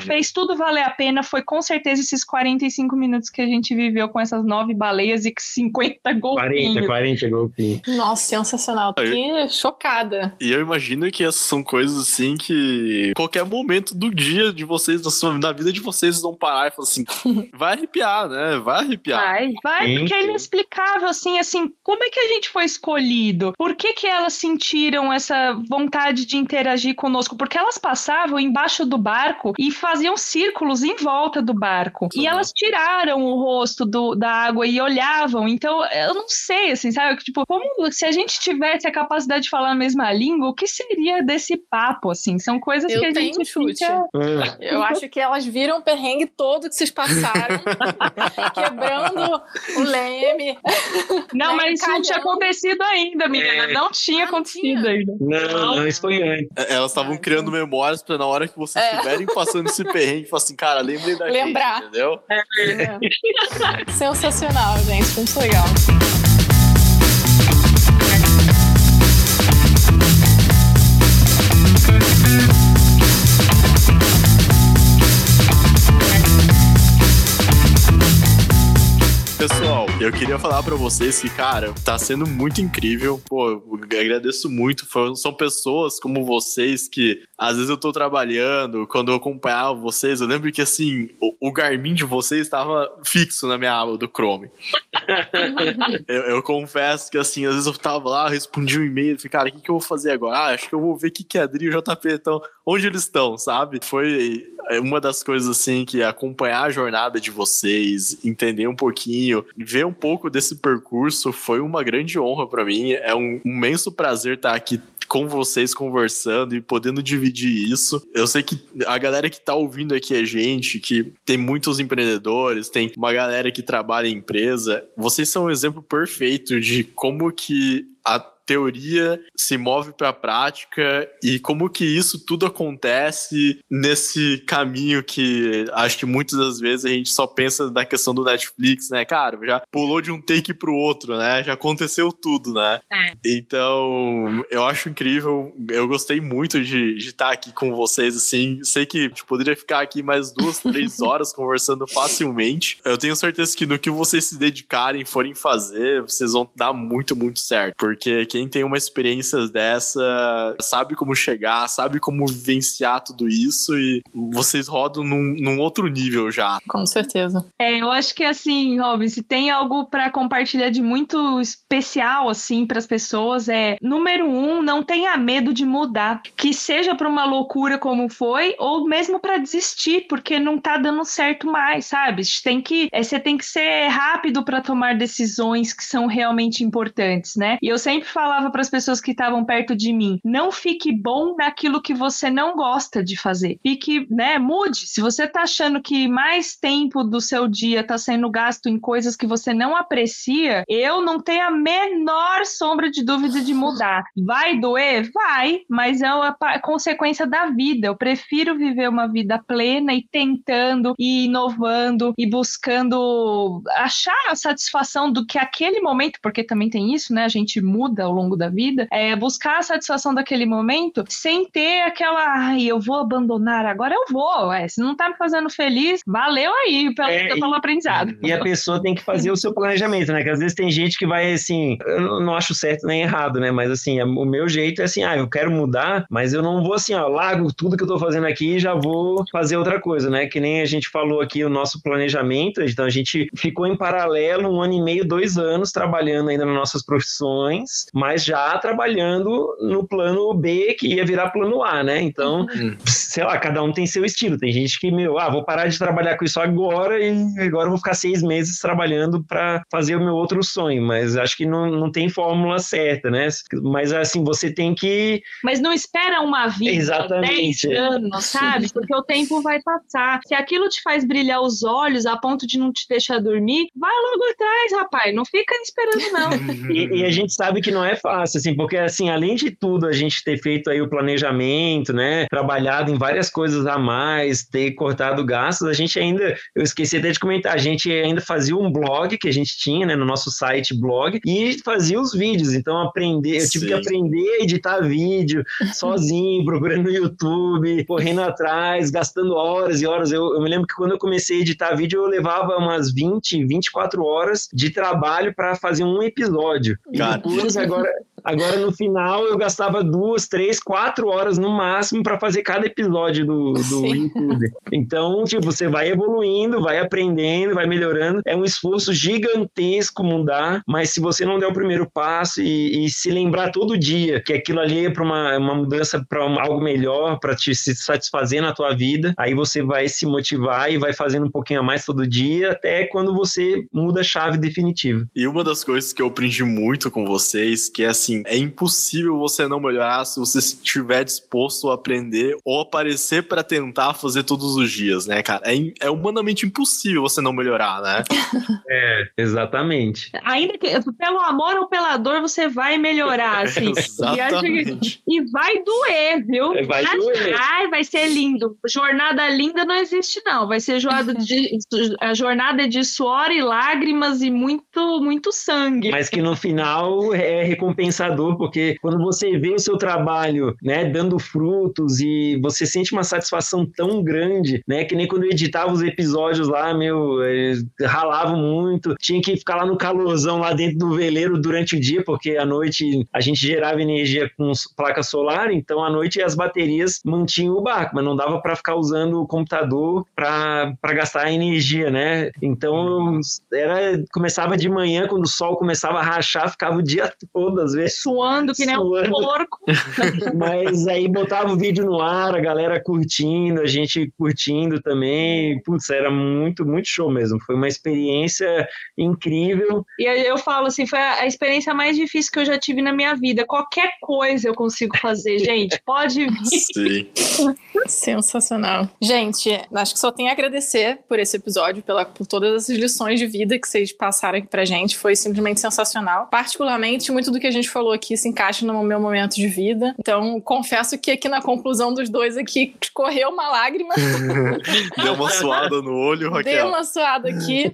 fez tudo valer a pena, foi com certeza esses 45 minutos que a gente viveu com essas nove baleias e 50 golfinhos. 40, 40 golfinhos. Nossa, sensacional. Fiquei chocada. E eu imagino que essas são coisas assim que qualquer momento do dia de vocês, na, sua, na vida de vocês, vão parar e falar assim, [LAUGHS] vai arrepiar, né? Vai arrepiar. Vai, vai, porque é inexplicável, assim, assim, como é que a gente foi escolhido? Por que que elas sentiram essa vontade de interagir conosco? Porque elas passavam embaixo do barco e faziam círculos em volta do barco. Uhum. E elas tiraram o rosto do, da água e olhavam. Então, eu não sei, assim, sabe? Tipo, como se a gente tivesse a capacidade de falar a mesma língua, o que seria desse papo, assim? São coisas eu que a gente chute. fica... Eu acho que elas viram o perrengue todo que vocês passaram, [LAUGHS] quebrando o leme. Não, né? mas isso não tinha acontecido ainda, menina. É. Não tinha ah, acontecido tinha. ainda. Não, não, isso foi antes. É, elas estavam criando memórias para na hora que vocês é. estiverem passando esse perrengue, falar assim, cara, lembrei da Lembrar. entendeu? É. é. Sensacional, gente. Muito legal. Pessoal, eu queria falar para vocês que, cara, tá sendo muito incrível. Pô, agradeço muito. São pessoas como vocês que, às vezes, eu tô trabalhando, quando eu acompanhava vocês, eu lembro que, assim, o, o Garmin de vocês estava fixo na minha aba do Chrome. [LAUGHS] eu, eu, confesso que, assim, às vezes eu tava lá, respondi um e-mail, falei, cara, o que, que eu vou fazer agora? Ah, acho que eu vou ver o que, que é Adri e o JP estão, onde eles estão, sabe? Foi uma das coisas, assim, que acompanhar a jornada de vocês, entender um pouquinho ver um pouco desse percurso foi uma grande honra para mim. É um imenso prazer estar aqui com vocês conversando e podendo dividir isso. Eu sei que a galera que tá ouvindo aqui é gente que tem muitos empreendedores, tem uma galera que trabalha em empresa. Vocês são um exemplo perfeito de como que a teoria se move para a prática e como que isso tudo acontece nesse caminho que acho que muitas das vezes a gente só pensa na questão do Netflix, né? Cara, já pulou de um take pro outro, né? Já aconteceu tudo, né? É. Então, eu acho incrível. Eu gostei muito de, de estar aqui com vocês, assim. Sei que tipo, poderia ficar aqui mais duas, [LAUGHS] três horas conversando facilmente. Eu tenho certeza que no que vocês se dedicarem, forem fazer, vocês vão dar muito, muito certo. Porque quem tem uma experiência dessa sabe como chegar, sabe como vivenciar tudo isso e vocês rodam num, num outro nível já. Com certeza. É, eu acho que assim, Robin, se tem algo para compartilhar de muito especial, assim, para as pessoas, é número um, não tenha medo de mudar. Que seja para uma loucura como foi, ou mesmo para desistir, porque não tá dando certo mais, sabe? Tem que, é, você tem que ser rápido para tomar decisões que são realmente importantes, né? E eu sempre falava para as pessoas que estavam perto de mim, não fique bom naquilo que você não gosta de fazer. Fique, né, mude. Se você tá achando que mais tempo do seu dia tá sendo gasto em coisas que você não aprecia, eu não tenho a menor sombra de dúvida de mudar. Vai doer? Vai, mas é uma consequência da vida. Eu prefiro viver uma vida plena e tentando e inovando e buscando achar a satisfação do que aquele momento, porque também tem isso, né? A gente muda ao longo da vida, é buscar a satisfação daquele momento sem ter aquela, ai, eu vou abandonar, agora eu vou. Se não tá me fazendo feliz, valeu aí pelo, é, pelo aprendizado. E a pessoa tem que fazer o seu planejamento, né? Que às vezes tem gente que vai assim, eu não acho certo nem errado, né? Mas assim, o meu jeito é assim, ah, eu quero mudar, mas eu não vou assim, ó, largo tudo que eu tô fazendo aqui e já vou fazer outra coisa, né? Que nem a gente falou aqui o nosso planejamento, então a gente ficou em paralelo um ano e meio, dois anos trabalhando ainda nas nossas profissões, mas já trabalhando no plano B que ia virar plano A, né? Então, uhum. sei lá, cada um tem seu estilo. Tem gente que, meu, ah, vou parar de trabalhar com isso agora e agora vou ficar seis meses trabalhando para fazer o meu outro sonho, mas acho que não, não tem fórmula certa, né? Mas assim, você tem que. Mas não espera uma vida, Exatamente. 10 anos, sabe? Porque o tempo vai passar. Se aquilo te faz brilhar os olhos a ponto de não te deixar dormir, vai logo atrás, rapaz. Não fica esperando, não. [LAUGHS] e, e, a gente sabe que não é fácil, assim, porque assim, além de tudo, a gente ter feito aí o planejamento, né? Trabalhado em várias coisas a mais, ter cortado gastos, a gente ainda, eu esqueci até de comentar, a gente ainda fazia um blog que a gente tinha, né, no nosso site blog, e fazia os vídeos. Então, aprender, eu tive Sim. que aprender a editar vídeo [LAUGHS] sozinho, procurando no YouTube, correndo atrás, gastando horas e horas. Eu, eu me lembro que quando eu comecei a editar vídeo, eu levava umas 20, 24 horas de trabalho para fazer um episódio. E depois, agora, Okay. Agora, no final, eu gastava duas, três, quatro horas no máximo para fazer cada episódio do, do YouTube. Então, tipo, você vai evoluindo, vai aprendendo, vai melhorando. É um esforço gigantesco mudar, mas se você não der o primeiro passo e, e se lembrar todo dia que aquilo ali é para uma, uma mudança para algo melhor, para te se satisfazer na tua vida, aí você vai se motivar e vai fazendo um pouquinho a mais todo dia, até quando você muda a chave definitiva. E uma das coisas que eu aprendi muito com vocês, que é assim, assim, é impossível você não melhorar se você estiver disposto a aprender ou aparecer para tentar fazer todos os dias, né, cara? É, é humanamente impossível você não melhorar, né? [LAUGHS] é, exatamente. Ainda que pelo amor ou pela dor você vai melhorar, [LAUGHS] assim. exatamente. E, e vai doer, viu? É, vai doer. Ai, vai ser lindo. Jornada linda não existe, não. Vai ser jornada [LAUGHS] de, a jornada de suor e lágrimas e muito, muito sangue. Mas que no final é recompensa recompensador, porque quando você vê o seu trabalho, né, dando frutos e você sente uma satisfação tão grande, né, que nem quando eu editava os episódios lá, meu, ralava muito, tinha que ficar lá no calorzão lá dentro do veleiro durante o dia, porque à noite a gente gerava energia com placa solar, então à noite as baterias mantinham o barco, mas não dava para ficar usando o computador para gastar energia, né? Então era começava de manhã quando o sol começava a rachar, ficava o dia todo às vezes suando que nem suando. um porco. [LAUGHS] Mas aí botava o vídeo no ar, a galera curtindo, a gente curtindo também. Putz, era muito, muito show mesmo. Foi uma experiência incrível. E eu falo assim, foi a experiência mais difícil que eu já tive na minha vida. Qualquer coisa eu consigo fazer, gente. Pode vir. Sim. Sensacional. Gente, acho que só tenho a agradecer por esse episódio, pela, por todas as lições de vida que vocês passaram aqui pra gente. Foi simplesmente sensacional. Particularmente, muito do que a gente falou aqui se encaixa no meu momento de vida. Então, confesso que aqui na conclusão dos dois aqui escorreu uma lágrima. [LAUGHS] Deu uma suada no olho, Raquel. Deu uma suada aqui.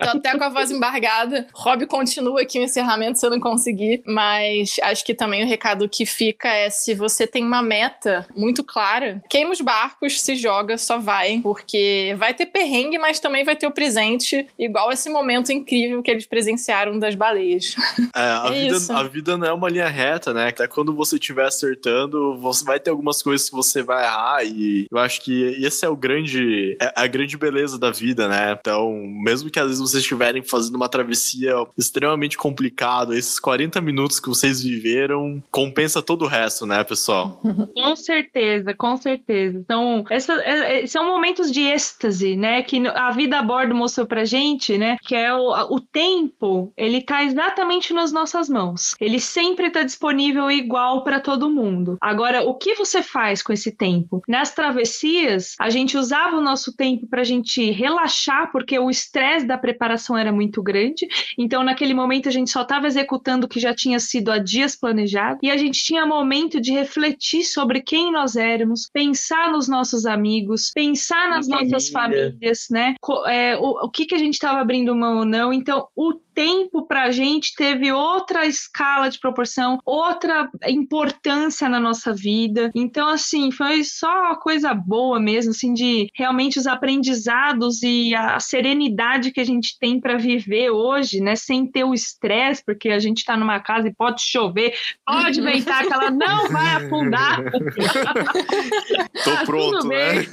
Tô até com a voz embargada. Rob continua aqui o encerramento se eu não conseguir, mas acho que também o recado que fica é se você tem uma meta muito clara, queima os barcos, se joga, só vai, porque vai ter perrengue, mas também vai ter o presente, igual esse momento incrível que eles presenciaram das baleias. É, a, é vida, a vida não é uma linha reta, né? Até quando você estiver acertando, você vai ter algumas coisas que você vai errar e eu acho que esse é o grande, é a grande beleza da vida, né? Então, mesmo que às vezes vocês estiverem fazendo uma travessia extremamente complicada, esses 40 minutos que vocês viveram compensa todo o resto, né, pessoal? [LAUGHS] Com certeza, com certeza. Então, essa, é, é, são momentos de êxtase, né? Que a vida a bordo mostrou pra gente, né? Que é o, o tempo, ele tá exatamente nas nossas mãos. Ele sempre tá disponível igual para todo mundo. Agora, o que você faz com esse tempo? Nas travessias, a gente usava o nosso tempo pra gente relaxar, porque o estresse da preparação era muito grande. Então, naquele momento, a gente só estava executando o que já tinha sido há dias planejado. E a gente tinha momento de refletir sobre quem nós éramos, pensar nos nossos amigos, pensar nas nossas famílias, né? É, o, o que, que a gente estava abrindo mão ou não. Então, o tempo para a gente teve outra escala de proporção, outra importância na nossa vida. Então, assim, foi só coisa boa mesmo, assim, de realmente os aprendizados e a serenidade que a gente tem para viver hoje, né, sem ter o estresse, porque a gente está numa casa e pode chover, pode ventar que ela não [LAUGHS] vai afundar. Tô pronto, né?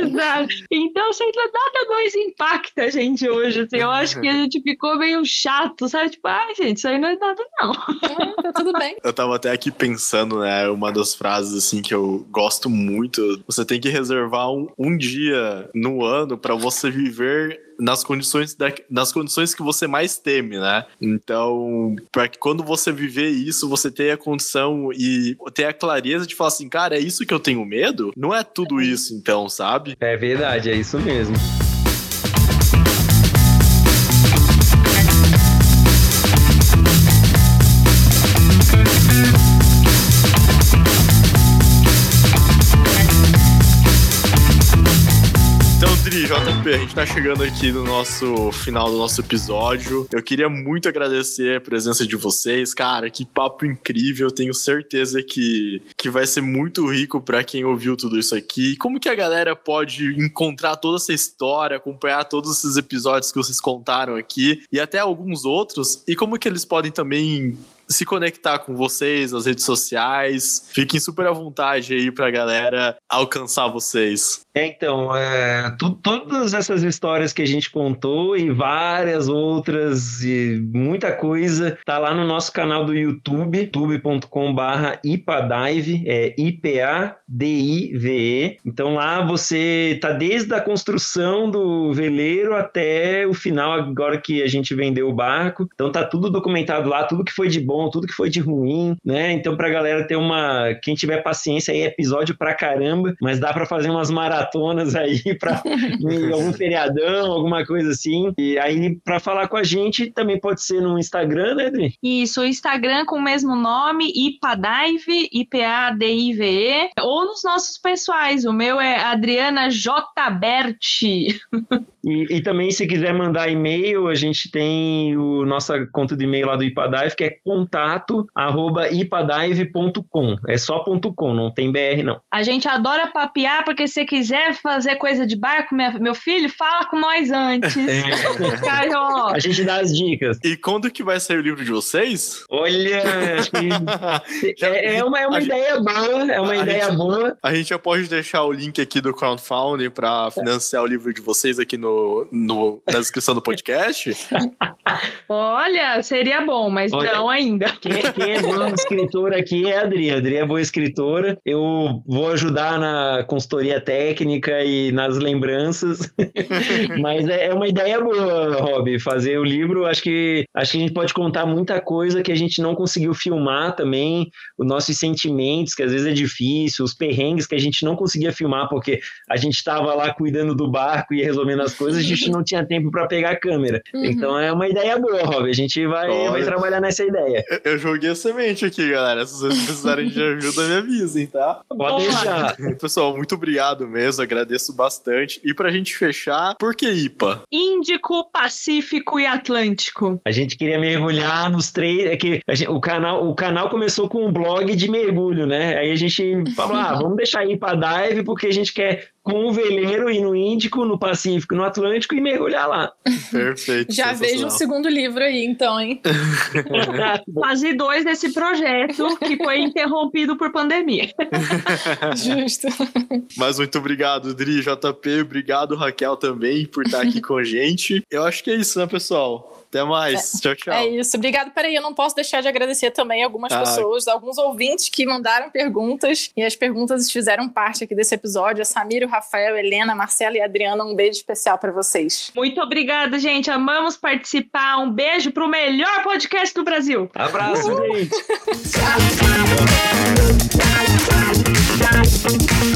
Exato. Então, sei lá, nada mais impacta a gente hoje. Assim, eu acho que a gente ficou meio chato, sabe? Tipo, ai, gente, isso aí não é nada, não. É, tá tudo bem. Eu tava até aqui pensando, né? Uma das frases, assim, que eu gosto muito. Você tem que reservar um, um dia no ano para você viver nas condições, da, nas condições que você mais teme, né? Então, para que quando você viver isso, você tenha a condição e ter a clareza de falar assim, cara, é isso que eu tenho medo? Não é tudo isso, então, sabe? É verdade, é isso mesmo. JP, a gente tá chegando aqui no nosso final do nosso episódio. Eu queria muito agradecer a presença de vocês. Cara, que papo incrível. Tenho certeza que, que vai ser muito rico para quem ouviu tudo isso aqui. Como que a galera pode encontrar toda essa história, acompanhar todos esses episódios que vocês contaram aqui e até alguns outros? E como que eles podem também se conectar com vocês nas redes sociais. Fiquem super à vontade aí pra galera alcançar vocês. É, então, é, tu, todas essas histórias que a gente contou e várias outras e muita coisa tá lá no nosso canal do YouTube, youtube.com/barra ipadive, é I-P-A-D-I-V-E. Então lá você tá desde a construção do veleiro até o final, agora que a gente vendeu o barco. Então tá tudo documentado lá, tudo que foi de bom bom, tudo que foi de ruim, né? Então, pra galera ter uma. Quem tiver paciência aí, episódio pra caramba, mas dá pra fazer umas maratonas aí [LAUGHS] pra [LAUGHS] algum feriadão, alguma coisa assim. E aí, pra falar com a gente, também pode ser no Instagram, né, Adri? Isso, o Instagram com o mesmo nome, Ipadive, I-P-A-D-I-V-E, ou nos nossos pessoais. O meu é Adriana J. Berti. E, e, também, se quiser mandar e-mail, a gente tem o nossa conta de e-mail lá do Ipadive, que é contato arroba ipadive.com. É só ponto .com, não tem BR, não. A gente adora papear, porque se quiser fazer coisa de barco, minha, meu filho, fala com nós antes. É. [LAUGHS] a gente dá as dicas. E quando que vai sair o livro de vocês? Olha, acho que [LAUGHS] é, é, uma, é uma ideia gente, boa, é uma ideia gente, boa. A gente já pode deixar o link aqui do crowdfunding para financiar o livro de vocês aqui no no, na descrição do podcast? [LAUGHS] Olha, seria bom, mas Olha, não ainda. Quem, quem é boa escritora aqui é a Adri. A Adri é boa escritora. Eu vou ajudar na consultoria técnica e nas lembranças. [LAUGHS] mas é, é uma ideia boa, Rob, fazer o livro. Acho que, acho que a gente pode contar muita coisa que a gente não conseguiu filmar também, os nossos sentimentos, que às vezes é difícil, os perrengues que a gente não conseguia filmar porque a gente estava lá cuidando do barco e resolvendo as coisas coisas, a gente não tinha tempo para pegar a câmera. Uhum. Então é uma ideia boa, Rob. A gente vai, vai trabalhar nessa ideia. Eu joguei a semente aqui, galera. Se vocês precisarem de ajuda, me avisem, tá? Pode deixar. Pessoal, muito obrigado mesmo, agradeço bastante. E pra gente fechar, por que IPA? Índico, Pacífico e Atlântico. A gente queria mergulhar nos três. É que gente, o, canal, o canal começou com um blog de mergulho, né? Aí a gente falou: ah, vamos deixar ir pra dive, porque a gente quer com o veleiro e no Índico, no Pacífico, no Atlântico e mergulhar lá. Perfeito. Já vejo um segundo livro aí, então, hein? [LAUGHS] Fase dois desse projeto que foi interrompido por pandemia. [LAUGHS] Justo. Mas muito obrigado, Dri, JP, obrigado, Raquel, também, por estar aqui com a gente. Eu acho que é isso, né, pessoal? Até mais. É, tchau, tchau. É isso. Obrigado. Peraí, eu não posso deixar de agradecer também algumas ah. pessoas, alguns ouvintes que mandaram perguntas e as perguntas fizeram parte aqui desse episódio. A o Rafael, Helena, Marcela e Adriana, um beijo especial para vocês. Muito obrigada, gente. Amamos participar. Um beijo pro melhor podcast do Brasil. Abraço, Uhul. gente. [LAUGHS]